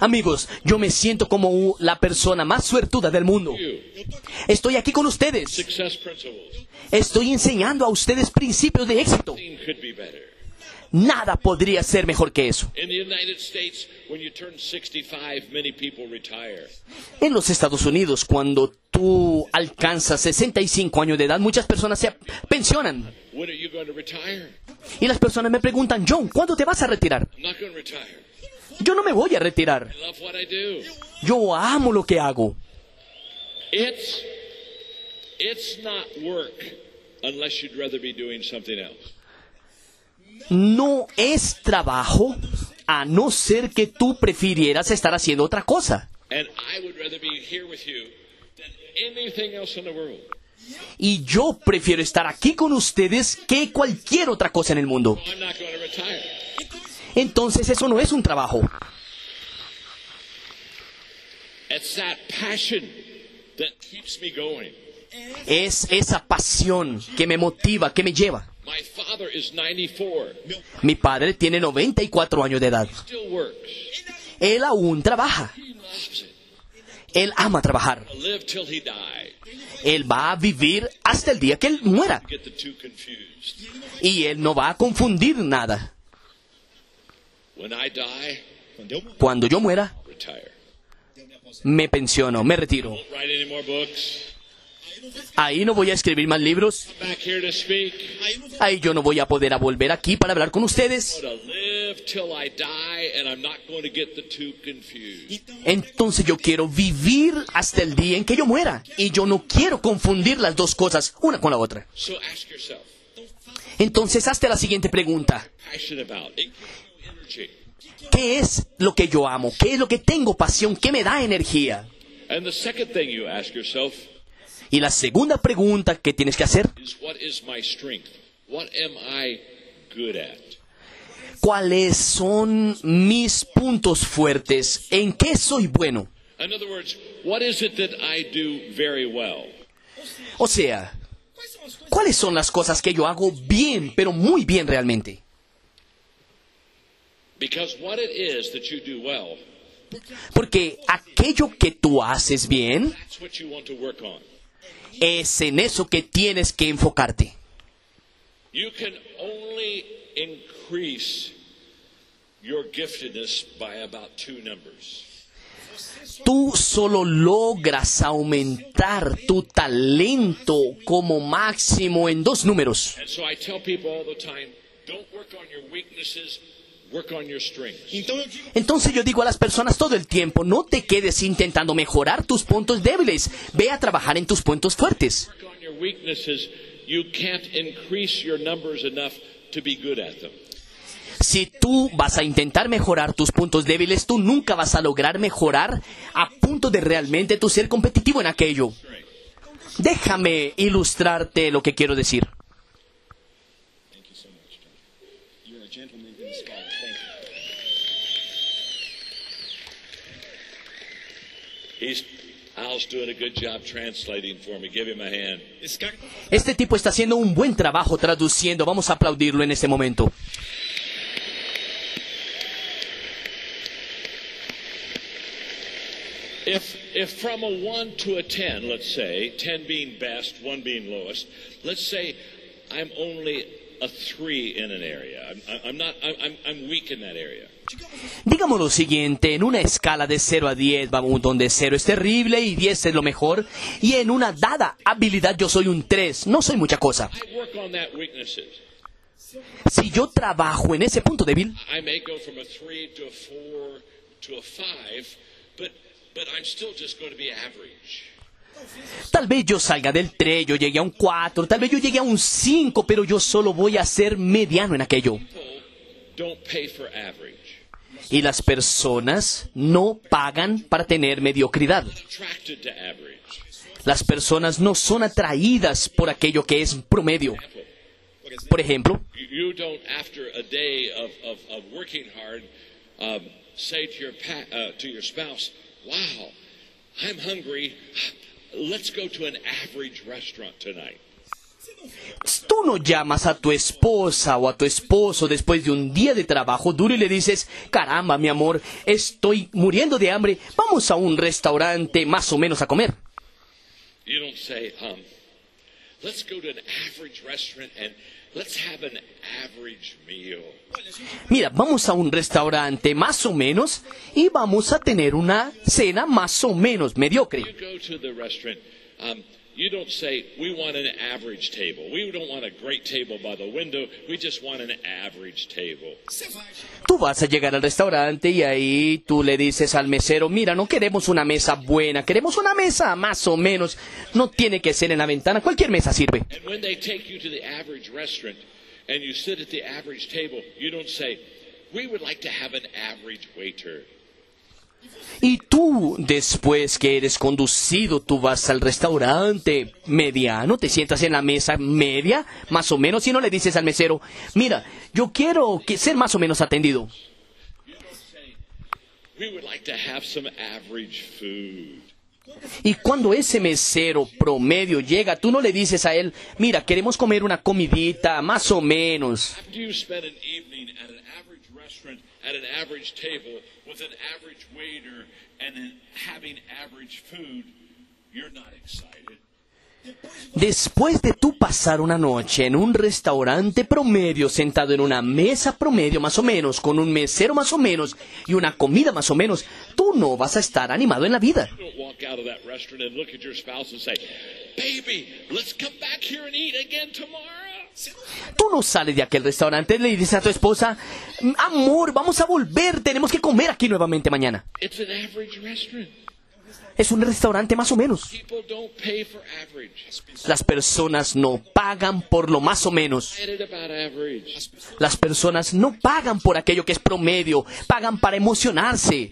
Amigos, yo me siento como la persona más suertuda del mundo. Estoy aquí con ustedes. Estoy enseñando a ustedes principios de éxito. Nothing could be better. Nada podría ser mejor que eso. In the United States, when you turn 65, many people retire. En los Estados Unidos, cuando tú alcanzas 65 años de edad, muchas personas se pensionan. Y las personas me preguntan, John, ¿cuándo te vas a retirar? Yo no me voy a retirar. Yo amo lo que hago. It's it's not work unless you'd rather be doing something else. No es trabajo a no ser que tú prefirieras estar haciendo otra cosa. Y yo prefiero estar aquí con ustedes que cualquier otra cosa en el mundo. Entonces eso no es un trabajo. Es esa pasión que me motiva, que me lleva. My father is 94. Mi padre tiene 94 años de edad. Él aún trabaja. Él ama trabajar. Él va a vivir hasta el día que él muera. Y él no va a confundir nada. Cuando yo muera, me pensiono, me retiro. Ahí no voy a escribir más libros. Ahí yo no voy a poder a volver aquí para hablar con ustedes. Entonces yo quiero vivir hasta el día en que yo muera. Y yo no quiero confundir las dos cosas, una con la otra. So ask yourself, Entonces hazte la siguiente pregunta. ¿Qué es lo que yo amo? ¿Qué es lo que tengo pasión? ¿Qué me da energía? Y la segunda pregunta que tienes que hacer? ¿cuáles son mis puntos fuertes? ¿En qué soy bueno? O sea, ¿cuáles son las cosas que yo hago bien, pero muy bien realmente? Porque aquello que tú haces bien es en eso que tienes que enfocarte. You can only increase your giftedness by about two numbers. Tú solo logras aumentar tu talento como máximo en dos números. Entonces yo digo a las personas todo el tiempo, no te quedes intentando mejorar tus puntos débiles, ve a trabajar en tus puntos fuertes. Si tú vas a intentar mejorar tus puntos débiles, tú nunca vas a lograr mejorar a punto de realmente tú ser competitivo en aquello. Déjame ilustrarte lo que quiero decir. Cara Este tipo está haciendo un buen trabajo traduciendo. Vamos a aplaudirlo en este momento. If if from a one to a ten, let's say, ten being best, one being lowest, let's say I'm only a three in an area. I'm, I'm not. I'm, I'm I'm weak in that area. Digamos lo siguiente, en una escala de 0 a 10, vamos, donde 0 es terrible y 10 es lo mejor, y en una dada habilidad yo soy un 3, no soy mucha cosa. Si yo trabajo en ese punto débil, tal vez yo salga del 3, yo llegue a un 4, tal vez yo llegue a un 5, pero yo solo voy a ser mediano en aquello. Y las personas no pagan para tener mediocridad. Las personas no son atraídas por aquello que es promedio. Por ejemplo, um, uh, Wow, I'm hungry. Let's go to an average restaurant tonight. Tú no llamas a tu esposa o a tu esposo después de un día de trabajo duro y le dices, caramba, mi amor, estoy muriendo de hambre, vamos a un restaurante más o menos a comer. You don't say, Let's go to an average restaurant and let's have an average meal. Mira, vamos a un restaurante más o menos y vamos a tener una cena más o menos mediocre. You don't say, We want an average table. We don't want a great table by the window. We just want an average table. Tú vas a llegar al restaurante y ahí tú le dices al mesero, mira, no queremos una mesa buena, queremos una mesa más o menos. No tiene que ser en la ventana, cualquier mesa sirve. And when they take you to the average restaurant and you sit at the average table, you don't say, We would like to have an average waiter. Y tú, después que eres conducido, tú vas al restaurante mediano, te sientas en la mesa media, más o menos, y no le dices al mesero, mira, yo quiero que ser más o menos atendido. Y cuando ese mesero promedio llega, tú no le dices a él, mira, queremos comer una comidita, más o menos. With an average waiter and then having average food, you're not excited. Después de tú pasar una noche en un restaurante promedio, sentado en una mesa promedio más o menos, con un mesero más o menos y una comida más o menos, tú no vas a estar animado en la vida. Tú no sales de aquel restaurante le dices a tu esposa, amor, vamos a volver, tenemos que comer aquí nuevamente mañana. It's an average restaurant. Es un restaurante más o menos. Las personas no pagan por lo más o menos. Las personas no pagan por aquello que es promedio, pagan para emocionarse.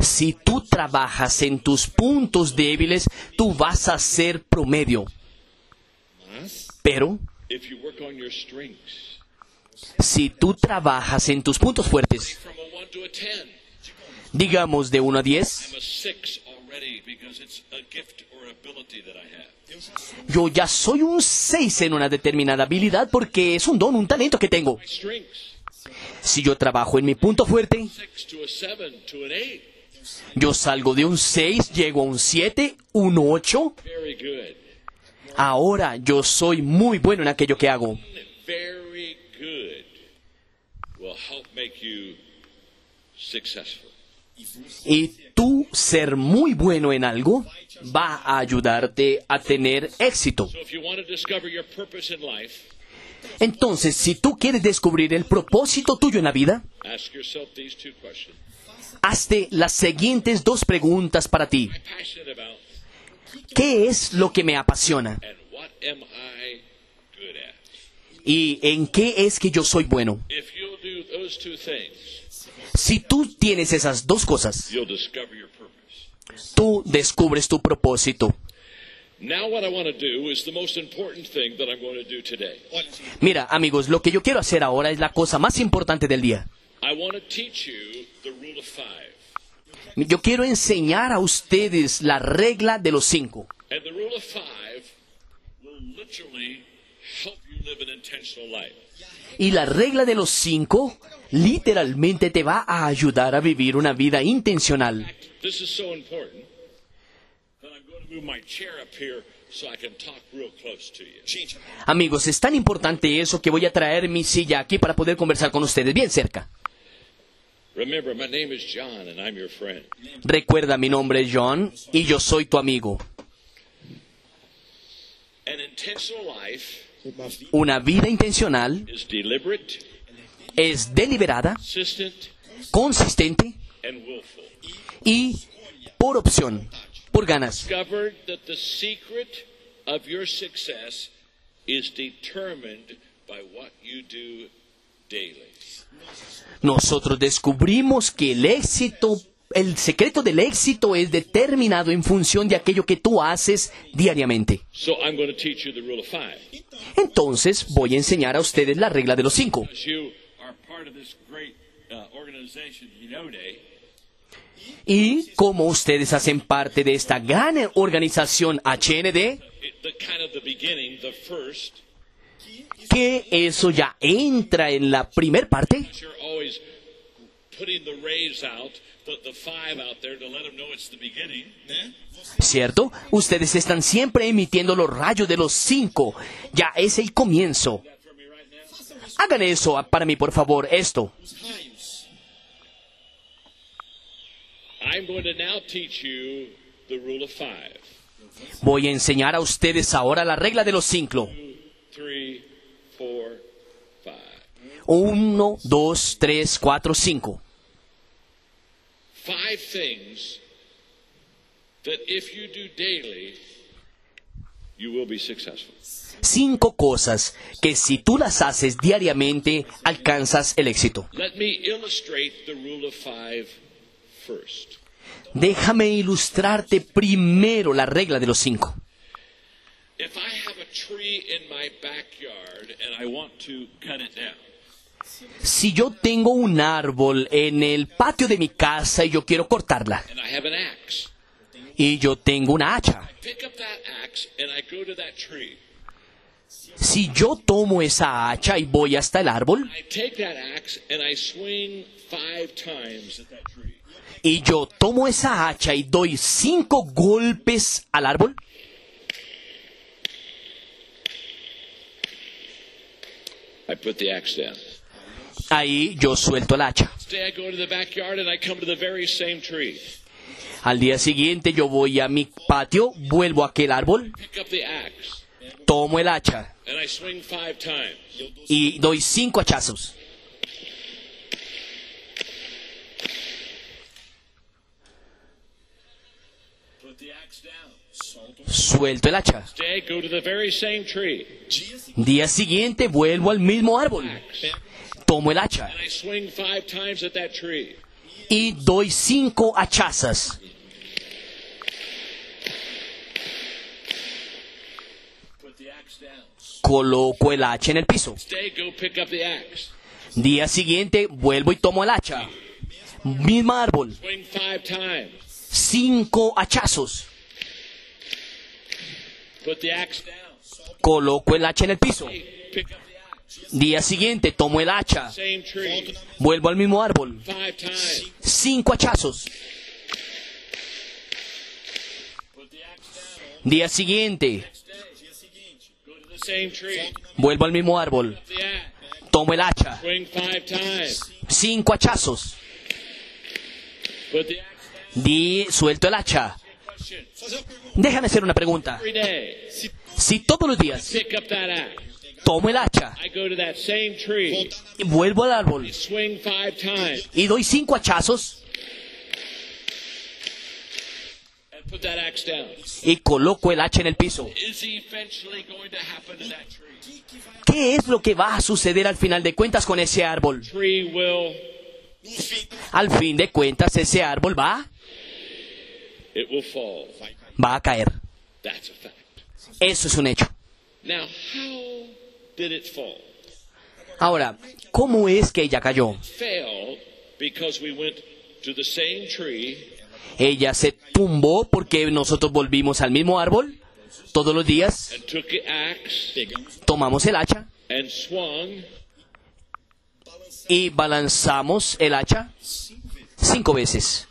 Si tú trabajas en tus puntos débiles, tú vas a ser promedio. Pero si tú trabajas en tus puntos fuertes, from a 1 to a 10, digamos de 1 a 10, I'm a 6 already because it's a gift or ability that I have. yo ya soy un 6 en una determinada habilidad porque es un don, un talento que tengo. Si yo trabajo en mi punto fuerte, 6 to a 7 to an 8. yo salgo de un 6, llego a un 7, un 8. Very good. Ahora yo soy muy bueno en aquello que hago. Y tú ser muy bueno en algo va a ayudarte a tener éxito. Entonces, si tú quieres descubrir el propósito tuyo en la vida, hazte las siguientes dos preguntas para ti. ¿Qué es lo que me apasiona? ¿Y en qué es que yo soy bueno? Si tú tienes esas dos cosas, tú descubres tu propósito. Mira, amigos, lo que yo quiero hacer ahora es la cosa más importante del día. I want to teach you the rule of five. Yo quiero enseñar a ustedes la regla de los cinco. And the rule of five will literally help you live an intentional life. Y la regla de los cinco literalmente te va a ayudar a vivir una vida intencional. Amigos, es tan importante eso que voy a traer mi silla aquí para poder conversar con ustedes. Bien cerca. Recuerda, mi nombre es John y yo soy tu amigo. Una vida intencional es deliberada, consistent, consistente y por opción, por ganas. Nosotros descubrimos que el éxito, el secreto del éxito es determinado en función de aquello que tú haces diariamente. So I'm going to teach you the rule of five. Entonces voy a enseñar a ustedes la regla de los cinco. Y como ustedes hacen parte de esta gran organización HND, que eso ya entra en la primer parte, beginning. ¿cierto? Ustedes están siempre emitiendo los rayos de los cinco. Ya es el comienzo. Hagan eso para mí, por favor, esto. I'm going to now teach you the rule of five. Voy a enseñar a ustedes ahora la regla de los cinco. Three, four, five. Uno, dos, tres, cuatro, cinco. Five things that if you do daily, you will be successful. Cinco cosas que si tú las haces diariamente alcanzas el éxito. Let me illustrate the rule of five. Déjame ilustrarte primero la regla de los cinco. If I have a tree in my backyard and I want to cut it down, Si yo tengo un árbol en el patio de mi casa y yo quiero cortarla, and I have an axe, y yo tengo una hacha, pick up that axe and I go to that tree. si yo tomo esa hacha y voy hasta el árbol, Y yo tomo esa hacha y doy cinco golpes al árbol, ahí yo suelto el hacha. Al día siguiente yo voy a mi patio, vuelvo a aquel árbol, tomo el hacha y doy cinco hachazos. Suelto el hacha. Día siguiente vuelvo al mismo árbol, tomo el hacha y doy cinco hachazas. Coloco el hacha en el piso. Día siguiente vuelvo y tomo el hacha. Mismo árbol, cinco hachazos. Coloco el hacha en el piso. Día siguiente tomo el hacha. Vuelvo al mismo árbol. Cinco hachazos. Día siguiente vuelvo al mismo árbol. Tomo el hacha. Cinco hachazos. Di, suelto el hacha. Déjame hacer una pregunta. Si todos los días tomo el hacha y vuelvo al árbol y doy cinco hachazos y coloco el hacha en el piso? ¿qué es lo que va a suceder al final de cuentas con ese árbol? Al fin de cuentas ese árbol va. Va a caer. Eso es un hecho. Now, how did it fall? Ahora, ¿cómo es que ella cayó? Ella se tumbó porque nosotros volvimos al mismo árbol todos los días, tomamos el hacha y balanzamos el hacha cinco veces.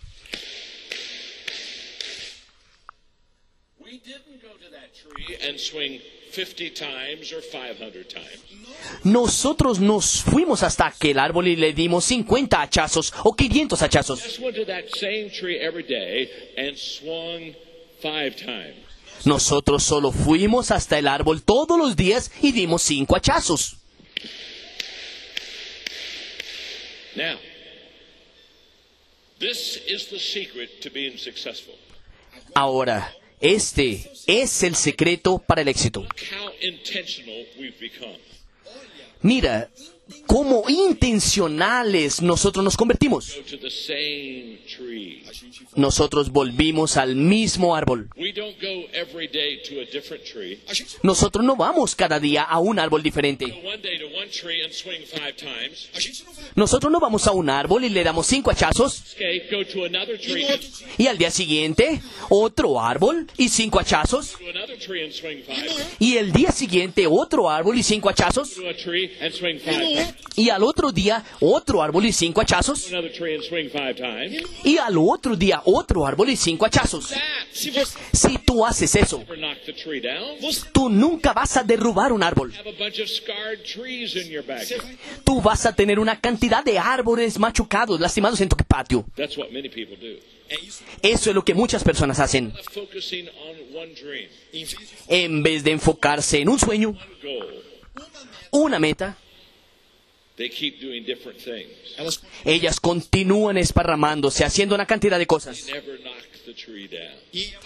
Nosotros nos fuimos hasta aquel árbol y le dimos 50 hachazos o 500 hachazos. Just went to that same tree every day and swung five times. Nosotros solo fuimos hasta el árbol todos los días y dimos cinco hachazos. Now, this is the secret to being successful. Ahora, este es el secreto para el éxito. Mira cómo intencionales nosotros nos convertimos. Nosotros volvimos al mismo árbol. We don't go every day to a different tree. A gente, Nosotros no vamos cada día a un árbol diferente. Nosotros no vamos a un árbol y le damos cinco hachazos y al día siguiente otro árbol y cinco hachazos y el día siguiente otro árbol y cinco hachazos Y al otro día otro árbol y cinco hachazos. Y al otro día otro árbol y cinco hachazos. Si tú haces eso, tú nunca vas a derrubar un árbol. Tú vas a tener una cantidad de árboles machucados, lastimados en tu patio. Eso es lo que muchas personas hacen. En vez de enfocarse en un sueño, una meta, they keep doing different things. elas ellas continúan esparramándose, haciendo una cantidad de cosas.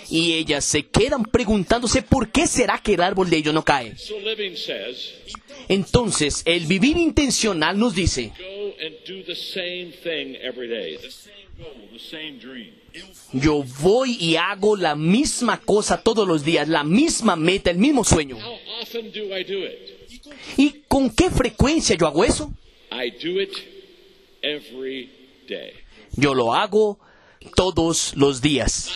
Y ellas se quedan preguntándose por qué será que el árbol de ellos no cae. Entonces, el vivir intencional nos dice, yo voy y hago la misma cosa todos los días, la misma meta, el mismo sueño. ¿Y con qué frecuencia yo hago eso? Yo lo hago todos los días.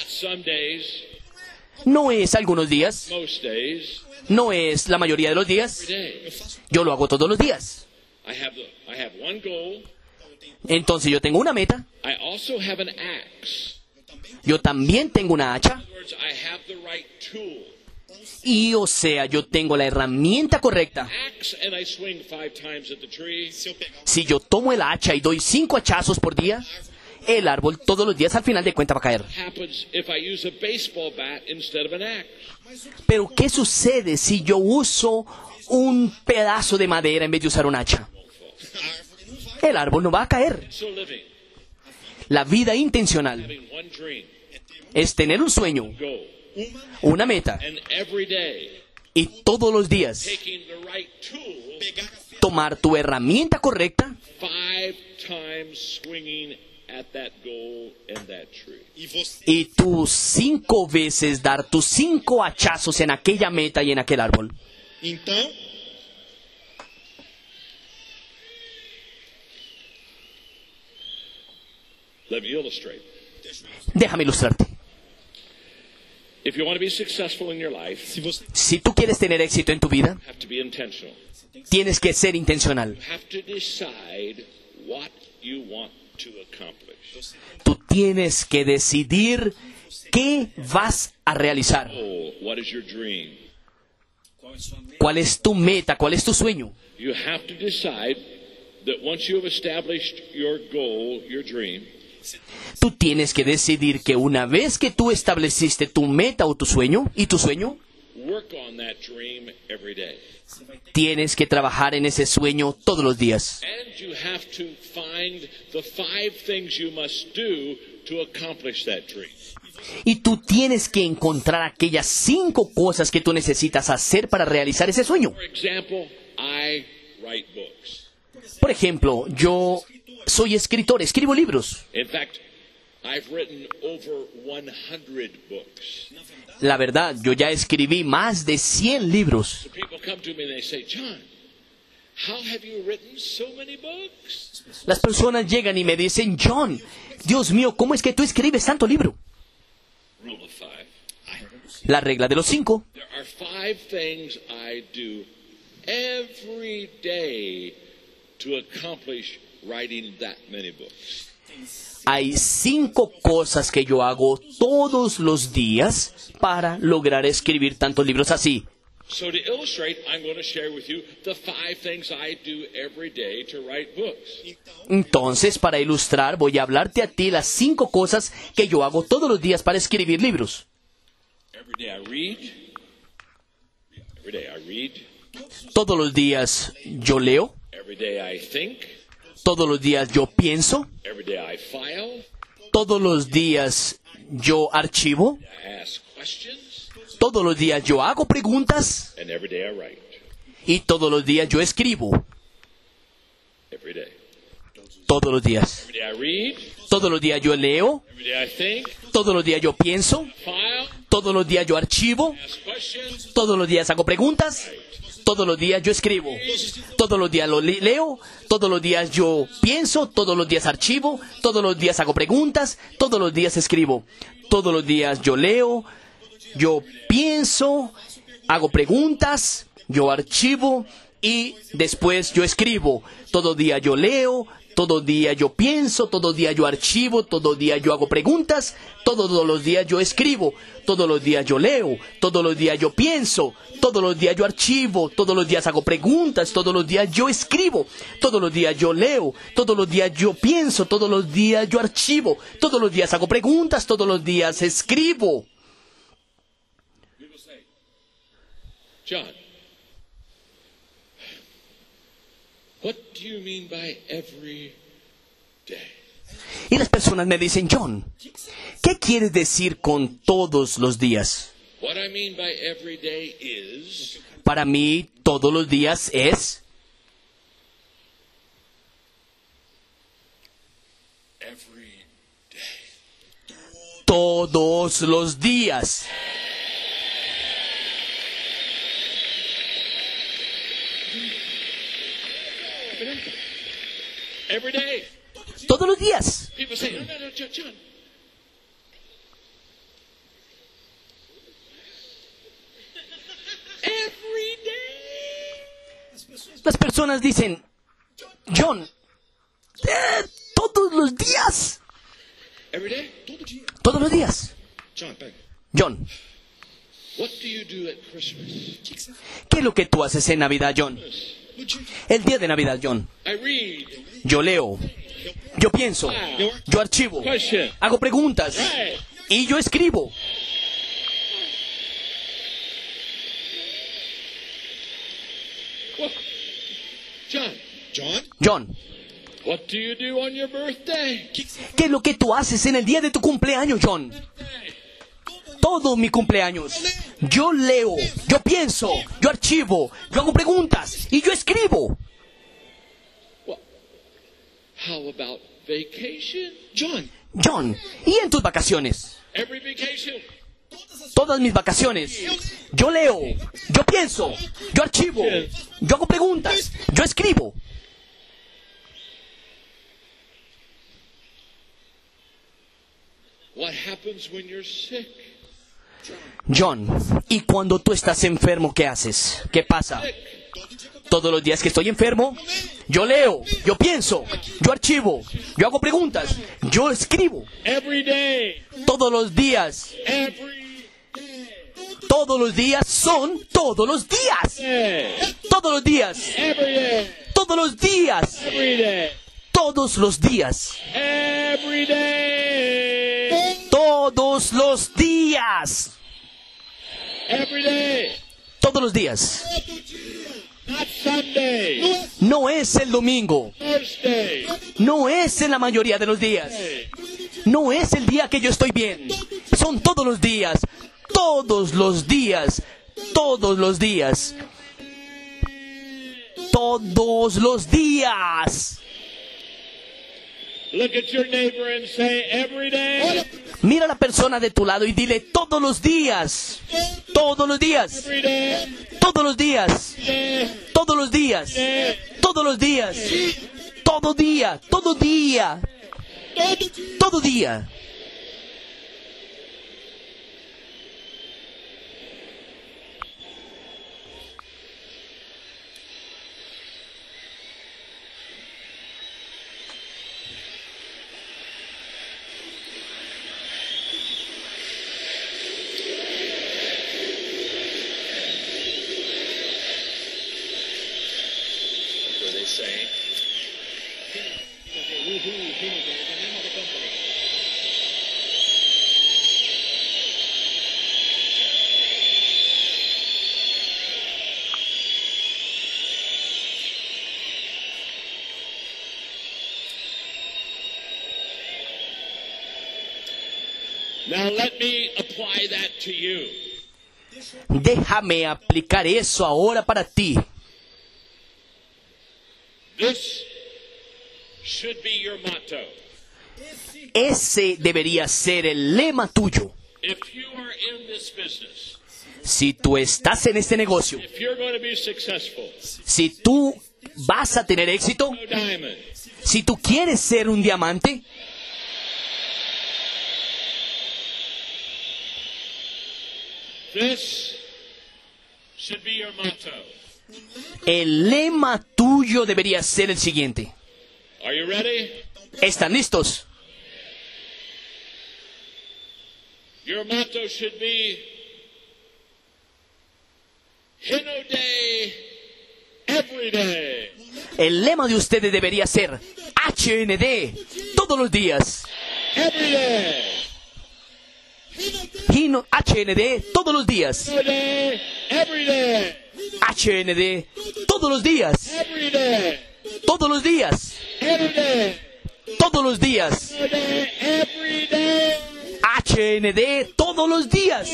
No es algunos días, no es la mayoría de los días, yo lo hago todos los días. Entonces yo tengo una meta, I also have an axe. yo también tengo una hacha, y o sea, yo tengo la herramienta correcta. Si yo tomo el hacha y doy cinco hachazos por día, el árbol todos los días al final de cuentas va a caer. Pero ¿qué sucede si yo uso un pedazo de madera en vez de usar un hacha? El árbol no va a caer. La vida intencional es tener un sueño, una meta, and every day y todos los días taking the right tool pegar a ferro tomar tu herramienta correcta five times swinging at that goal and that tree. você y tú cinco veces dar tus cinco hachazos en aquella meta y en aquel árbol. Déjame ilustrarte. If you want to be successful in your life, se você Si tú quieres tener éxito en tu vida, tienes que ser intencional. Tú tienes que decidir qué vas a realizar. Meta ¿Cuál es tu meta? ¿Cuál es tu sueño? You have to decide that once you have established your goal, your dream, Tú tienes que decidir que una vez que tú estableciste tu meta o tu sueño y tu sueño, tienes que trabajar en ese sueño todos los días. Y tú tienes que encontrar aquellas cinco cosas que tú necesitas hacer para realizar ese sueño. Por ejemplo, yo soy escritor, escribo libros. In fact, I've written over 100 books. La verdad, yo ya escribí más de 100 libros. Las personas llegan y me dicen, John, Dios mío, ¿cómo es que tú escribes tanto libro? La regla de los cinco. There are five things I do every day to accomplish Hay cinco cosas que yo hago todos los días para lograr escribir tantos libros así. So to illustrate, I'm going to share with you the five things I do every day to write books. Entonces, para ilustrar, voy a hablarte a ti las cinco cosas que yo hago todos los días para escribir libros. Todos los días yo leo, todos los días yo pienso, todos los días yo archivo, todos los días yo hago preguntas y todos los días yo escribo. Todos los días. Todos los días yo leo, todos los días yo pienso, todos los días yo archivo, todos los días hago preguntas, todos los días yo escribo, todos los días lo le- leo, todos los días yo pienso, todos los días archivo, todos los días hago preguntas, todos los días escribo, todos los días yo leo, yo pienso, hago preguntas, yo archivo y después yo escribo. Todo día yo leo, todo día yo pienso, todo día yo archivo, todo día yo hago preguntas, todos los días yo escribo, todos los días yo leo, todos los días yo pienso, todos los días yo archivo, todos los días hago preguntas, todos los días yo escribo, todos los días yo leo, todos los días yo pienso, todos los días yo archivo, todos los días hago preguntas, todos los días escribo. John, what do you mean by every day? Y las personas me dicen, John, ¿qué quieres decir con todos los días? What I mean by every day is Para mí, todos los días es todos los días. Every day. Todos los días. Las personas dicen, John, eh, todos los días. Every day? Todos los días. John, back. John, What do you do at Christmas? ¿qué es lo que tú haces en Navidad, John? El día de Navidad, John. Yo leo, yo pienso, yo archivo, hago preguntas y yo escribo. John? ¿qué es lo que tú haces en el día de tu cumpleaños, John? Todo mi cumpleaños. Yo leo, yo pienso, yo archivo, yo hago preguntas y yo escribo. John, John, ¿y en tus vacaciones? Todas mis vacaciones. Yo leo, yo pienso, yo archivo, yo hago preguntas, yo escribo. What happens when you're sick? John, ¿y cuando tú estás enfermo, qué haces? ¿Qué pasa? Todos los días que estoy enfermo, yo leo, yo pienso, yo archivo, yo hago preguntas, yo escribo. Todos los días, todos los días son todos los días. Todos los días, todos los días, Every day. Todos los días. Every day. Todos los días. Every day. Todos los días. Not Sunday. No es el domingo. Thursday. No es en la mayoría de los días. No es el día que yo estoy bien. Son todos los días. Todos los días. Todos los días. Todos los días. Look at your neighbor and say, every day. Mira a la persona de tu lado y dile todos los días. Todos los días. Todos los días. Todos los días. Todos los días. Todo día. Todo día. Todo día. What they say. Now let me apply that to you. Déjame aplicar eso ahora para ti. Ese debería ser el lema tuyo. Si tú estás en este negocio, si tú vas a tener éxito, si tú quieres ser un diamante, this should be your motto. el lema tuyo debería ser el siguiente. Are you ready? ¿Están listos? Your motto should be Hino Day every day. El lema de ustedes debería ser HND todos los días. Every day. Hino- HND todos los días. HND todos los días. Todos los días. Todos los días. HND todos los días.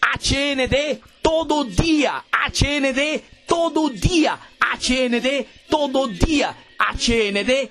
HND todo día. HND todo día. HND todo día. HND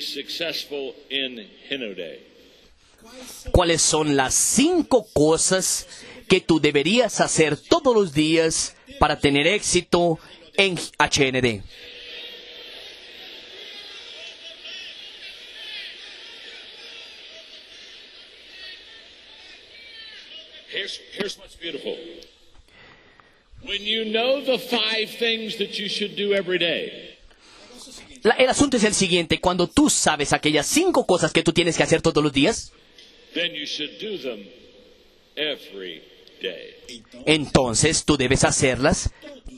successful in Hino Day? ¿Cuáles son las cinco cosas que tú deberías hacer todos los días para tener éxito en HND? Here's, what's beautiful. When you know the five things that you should do every day, La- el asunto es el siguiente, cuando tú sabes aquellas cinco cosas que tú tienes que hacer todos los días, then you should do them every day. entonces tú debes hacerlas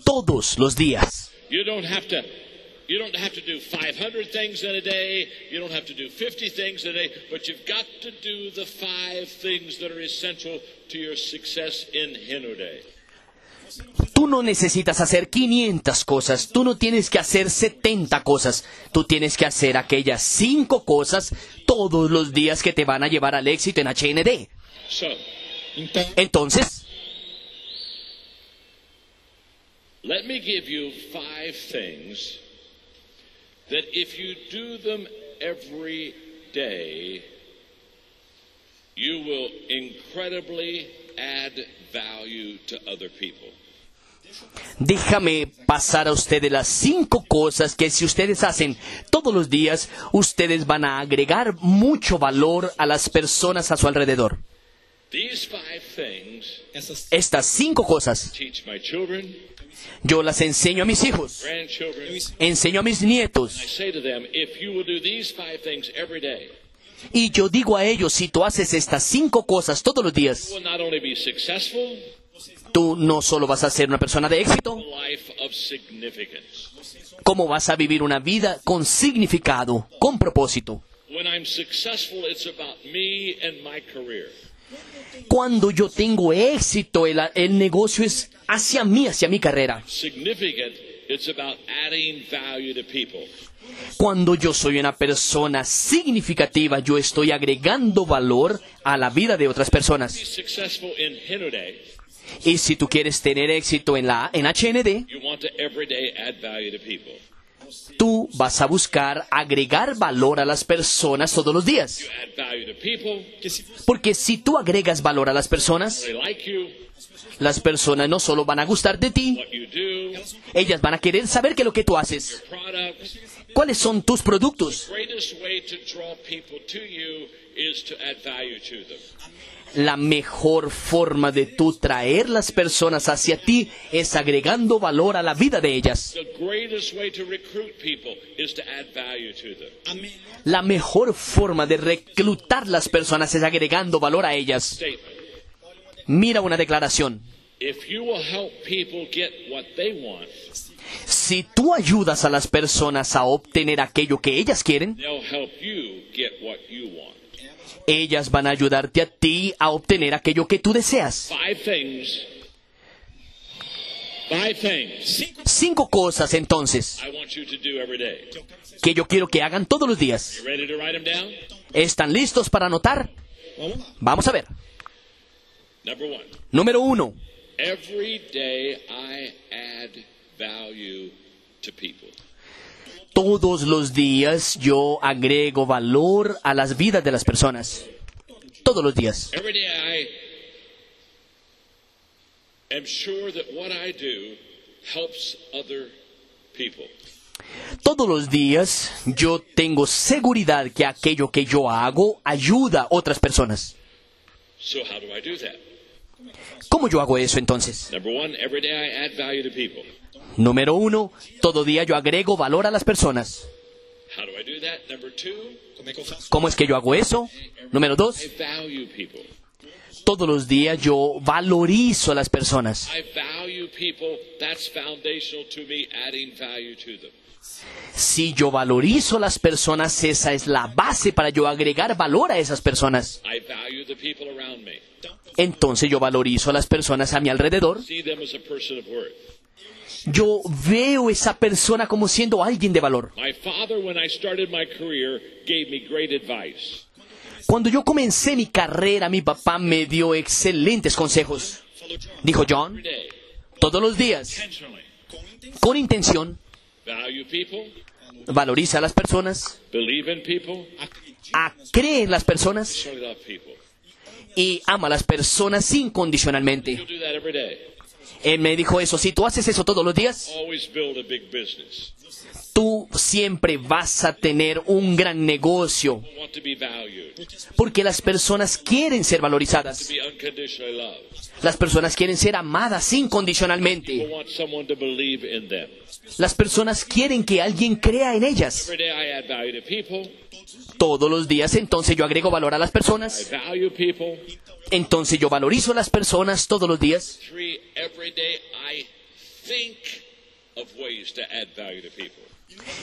todos los días. You don't have to do 500 things in a day, you don't have to do 50 things a day, but you've got to do the five things that are essential to your success in Hino Day. Tú no necesitas hacer 500 cosas, tú no tienes que hacer 70 cosas, tú tienes que hacer aquellas cinco cosas todos los días que te van a llevar al éxito en HND. Entonces, Let me give you five things that if you do them every day, you will incredibly add value to other people. Déjame pasar a ustedes las cinco cosas que si ustedes hacen todos los días, ustedes van a agregar mucho valor a las personas a su alrededor. These five things Essas Estas cinco cosas teach my children, yo las enseño a mis hijos, enseño a mis nietos. Y yo digo a ellos, si tú haces estas cinco cosas todos los días, tú no solo vas a ser una persona de éxito, como vas a vivir una vida con significado, con propósito. Cuando yo tengo éxito, el, el negocio es hacia mí, hacia mi carrera. Cuando yo soy una persona significativa, yo estoy agregando valor a la vida de otras personas. Y si tú quieres tener éxito en la en HND, tú vas a buscar agregar valor a las personas todos los días. Porque si tú agregas valor a las personas, las personas no solo van a gustar de ti, ellas van a querer saber qué es lo que tú haces. ¿Cuáles son tus productos? La mejor forma de tú traer las personas hacia ti es agregando valor a la vida de ellas. La mejor forma de reclutar las personas es agregando valor a ellas. Mira una declaración. Si tú ayudas a las personas a obtener aquello que ellas quieren, ellas van a ayudarte a ti a obtener aquello que tú deseas. Cinco cosas entonces que yo quiero que hagan todos los días. Down? ¿Están listos para anotar? vamos a ver. Número uno. Every day I add value to people. Todos los días yo agrego valor a las vidas de las personas. Todos los días. Todos los días yo tengo seguridad que aquello que yo hago ayuda a otras personas. ¿Cómo yo hago eso entonces? Número uno, todo día yo agrego valor a las personas. ¿Cómo es que yo hago eso? Número dos, todos los días yo valorizo a las personas. Si yo valorizo a las personas, esa es la base para yo agregar valor a esas personas. Entonces yo valorizo a las personas a mi alrededor. Yo veo esa persona como siendo alguien de valor. My father, when I started my career, gave me great advice. Cuando yo comencé mi carrera, mi papá me dio excelentes consejos. Dijo John, todos los días, con intención, valoriza a las personas, a- cree en las personas y ama a las personas incondicionalmente. Él me dijo eso, si tú haces eso todos los días, tú siempre vas a tener un gran negocio, porque las personas quieren ser valorizadas. Las personas quieren ser amadas incondicionalmente. Las personas quieren que alguien crea en ellas. Todos los días entonces yo agrego valor a las personas. Entonces yo valorizo a las personas todos los días.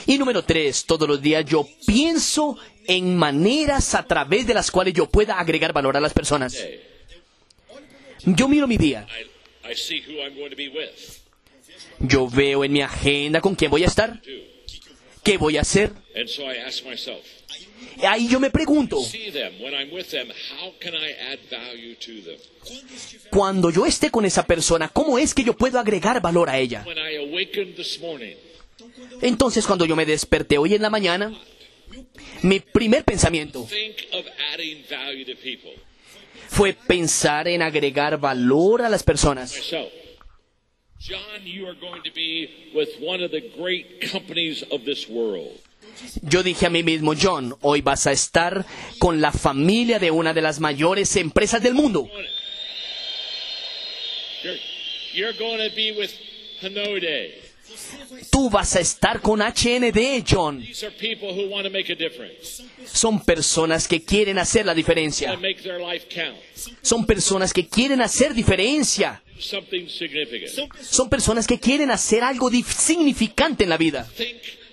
Y número tres, todos los días yo pienso en maneras a través de las cuales yo pueda agregar valor a las personas. Yo miro mi día. Yo veo en mi agenda con quién voy a estar, qué voy a hacer. Ahí yo me pregunto, cuando yo esté con esa persona, ¿cómo es que yo puedo agregar valor a ella? Entonces cuando yo me desperté hoy en la mañana, mi primer pensamiento fue pensar en agregar valor a las personas. John, you are going to be with one of the great companies of this world. Yo dije a mí mismo, John, hoy vas a estar con la familia de una de las mayores empresas del mundo. Tú vas a estar con HND, John. Son personas que quieren hacer la diferencia. Son personas que quieren hacer diferencia. Son personas que quieren hacer algo significante en la vida.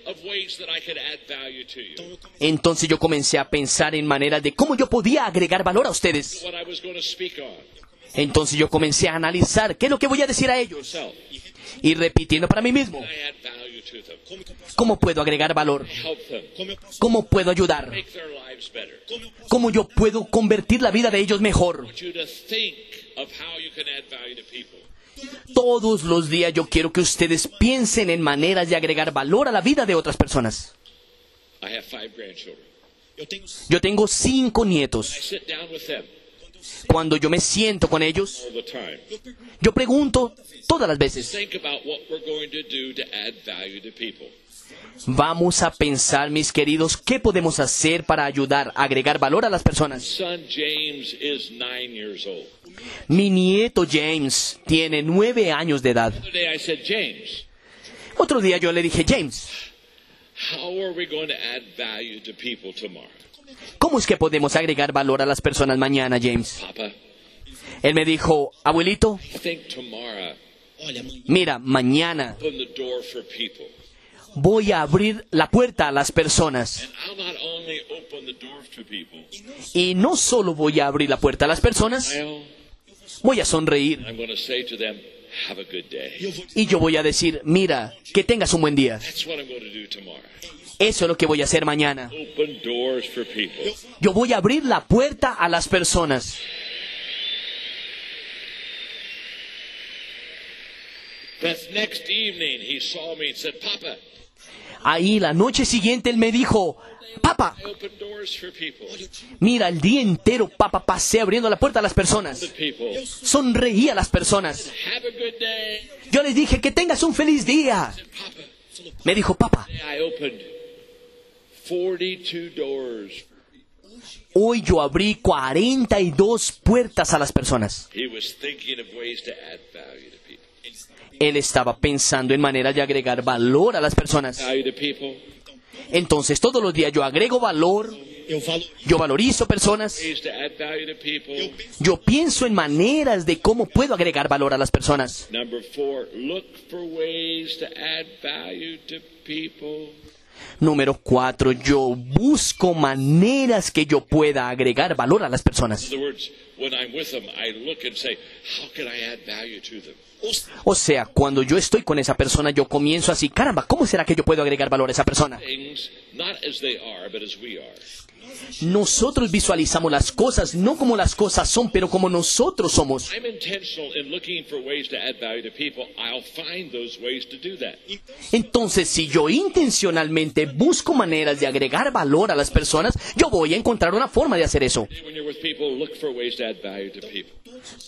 Think of ways that I could add value to you. Entonces yo comencé a pensar en maneras de cómo yo podía agregar valor a ustedes. Entonces yo comencé a analizar qué es lo que voy a decir a ellos. Y repitiendo para mí mismo. ¿cómo puedo agregar valor? ¿Cómo puedo ayudar? ¿Cómo yo puedo convertir la vida de ellos mejor? Todos los días yo quiero que ustedes piensen en maneras de agregar valor a la vida de otras personas. Yo tengo cinco nietos. Cuando yo me siento con ellos, yo pregunto todas las veces, Vamos a pensar, mis queridos, qué podemos hacer para ayudar a agregar valor a las personas. Mi nieto James tiene nueve años de edad. Otro día yo le dije, James, how are we going to add value to people tomorrow? ¿cómo es que podemos agregar valor a las personas mañana, James? Él me dijo, abuelito, mira, mañana voy a abrir la puerta a las personas. And I'll not only open the door to people, Y no solo voy a abrir la puerta a las personas, voy a sonreír. Y yo voy a decir, mira, que tengas un buen día. That's what I'm going to do tomorrow. Eso es lo que voy a hacer mañana. Yo voy a abrir la puerta a las personas. That next evening he saw me and said, Papa, Ahí la noche siguiente él me dijo, people. mira, el día entero, papá, pasé abriendo la puerta a las personas. The people. Sonreí a las personas. Yo les dije, que tengas un feliz día. Papa, Me dijo, papá, I opened 42 doors. hoy yo abrí 42 puertas a las personas. Él estaba pensando en maneras de agregar valor a las personas. Entonces todos los días yo agrego valor, yo valorizo personas, ways to add value to people. yo pienso en maneras de cómo puedo agregar valor a las personas. Número cuatro, yo busco maneras que yo pueda agregar valor a las personas. O sea, cuando yo estoy con esa persona, yo comienzo así, caramba, ¿cómo será que yo puedo agregar valor a esa persona? Nosotros visualizamos las cosas no como las cosas son, pero como nosotros somos. Entonces, si yo intencionalmente busco maneras de agregar valor a las personas, yo voy a encontrar una forma de hacer eso.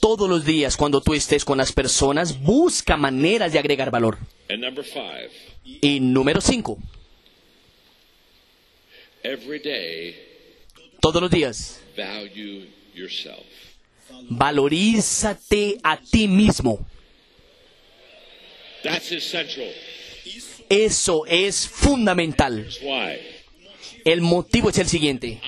Todos los días, cuando tú estés con las personas, busca maneras de agregar valor. Y número cinco, every day, todos los días, valorízate a ti mismo. Eso es fundamental. El motivo es el siguiente.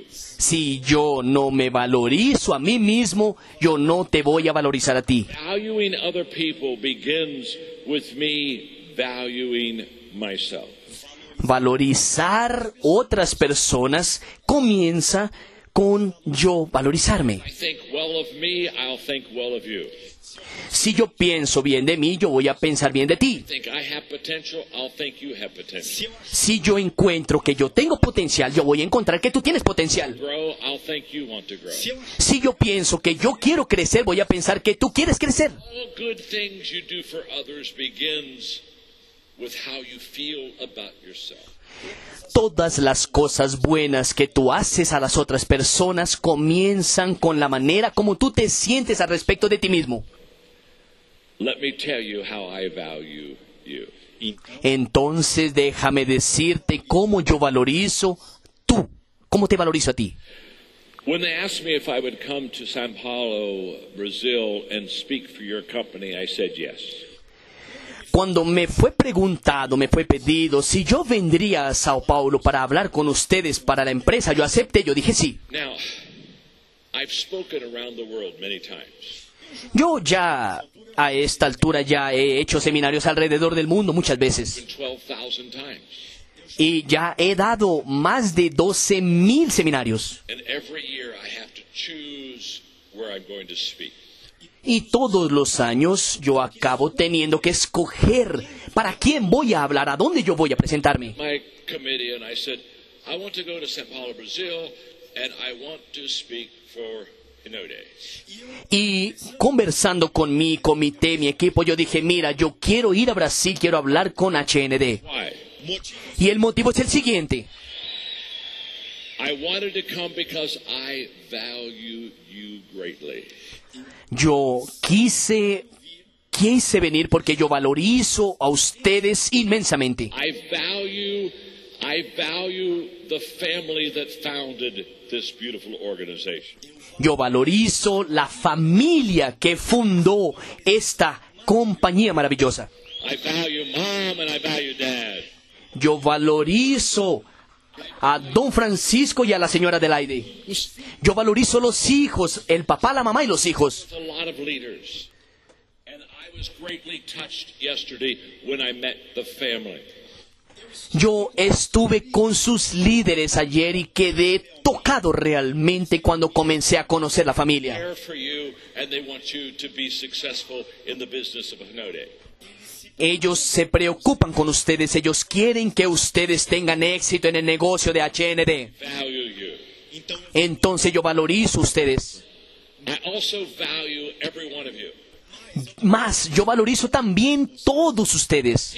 Si yo no me valorizo a mí mismo, yo no te voy a valorizar a ti. Valorizar otras personas comienza con yo valorizarme. Si yo pienso bien de mí, yo voy a pensar bien de ti. Si yo encuentro que yo tengo potencial, yo voy a encontrar que tú tienes potencial. Si yo pienso que yo quiero crecer, voy a pensar que tú quieres crecer. Todas las cosas buenas que tú haces a las otras personas comienzan con la manera como tú te sientes al respecto de ti mismo. Let me tell you how I value you. Entonces déjame decirte cómo yo valorizo tú, cómo te valorizo a ti. Cuando me fue preguntado, me fue pedido si yo vendría a Sao Paulo para hablar con ustedes para la empresa, yo acepté, yo dije sí. Now, I've spoken around the world many times. Yo ya a esta altura ya he hecho seminarios alrededor del mundo muchas veces 12,000 y ya he dado más de 12 mil seminarios. Y todos los años yo acabo teniendo que escoger para quién voy a hablar, a dónde yo voy a presentarme. Y conversando con mi comité, mi equipo, yo dije, mira, yo quiero ir a Brasil, quiero hablar con HND. Y el motivo es el siguiente. Yo quise, quise venir porque yo valorizo a ustedes inmensamente. I value, I value the family that founded this beautiful organization. Yo valorizo la familia que fundó esta compañía maravillosa. I value mom and I value dad. Yo valorizo a don Francisco y a la señora Adelaide. Yo valorizo los hijos, el papá, la mamá y los hijos. Yo estuve con sus líderes ayer y quedé tocado realmente cuando comencé a conocer la familia. Ellos se preocupan con ustedes, ellos quieren que ustedes tengan éxito en el negocio de HND. Entonces yo valorizo ustedes. Más, yo valorizo también todos ustedes.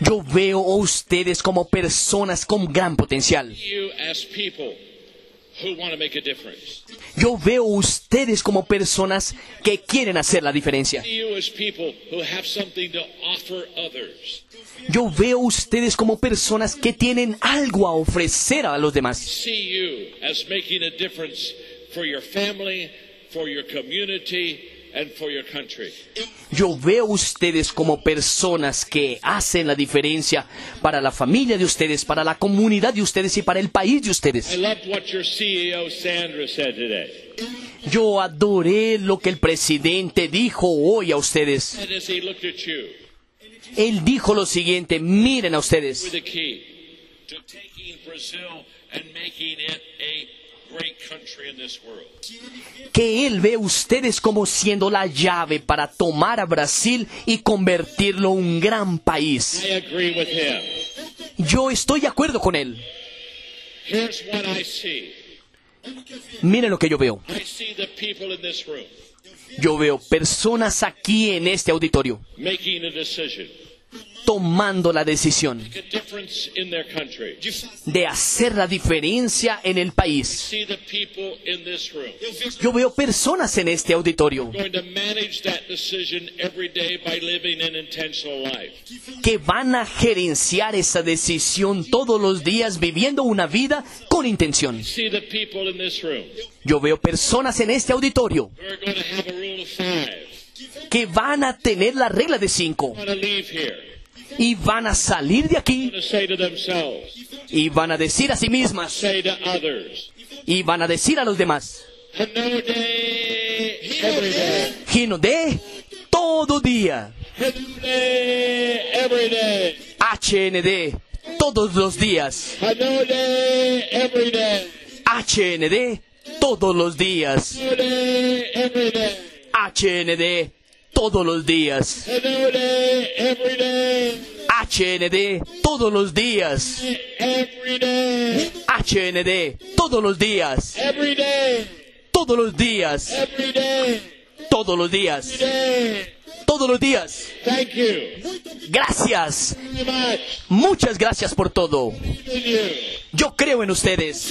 Yo veo a ustedes como personas con gran potencial. Yo veo ustedes como personas que quieren hacer la diferencia. Yo veo ustedes como personas que tienen algo a ofrecer a los demás. For your family, for your community, Yo veo ustedes como personas que hacen la diferencia para la familia de ustedes, para la comunidad de ustedes y para el país de I ustedes. loved what your CEO Sandra said today. Yo adoré lo que el presidente dijo hoy a ustedes. Él dijo lo siguiente, miren a ustedes. Que Él ve a ustedes como siendo la llave para tomar a Brasil y convertirlo en un gran país. I agree with him. Yo estoy de acuerdo con Él. Miren lo que yo veo. Yo veo personas aquí en este auditorio tomando la decisión de hacer la diferencia en el país. Yo veo personas en este auditorio que van a gerenciar esa decisión todos los días viviendo una vida con intención. Yo veo personas en este auditorio que van a tener la regla de cinco Y van a salir de aquí y van a decir a sí mismas y van a decir a los demás. Gino de todo día. HND, todo todos los días. HND todos los días. HND todos los días. HND todos los días. HND todos los días. Todos los días. Todos los días. Todos los días. Gracias. Muchas gracias por todo. Yo creo en ustedes.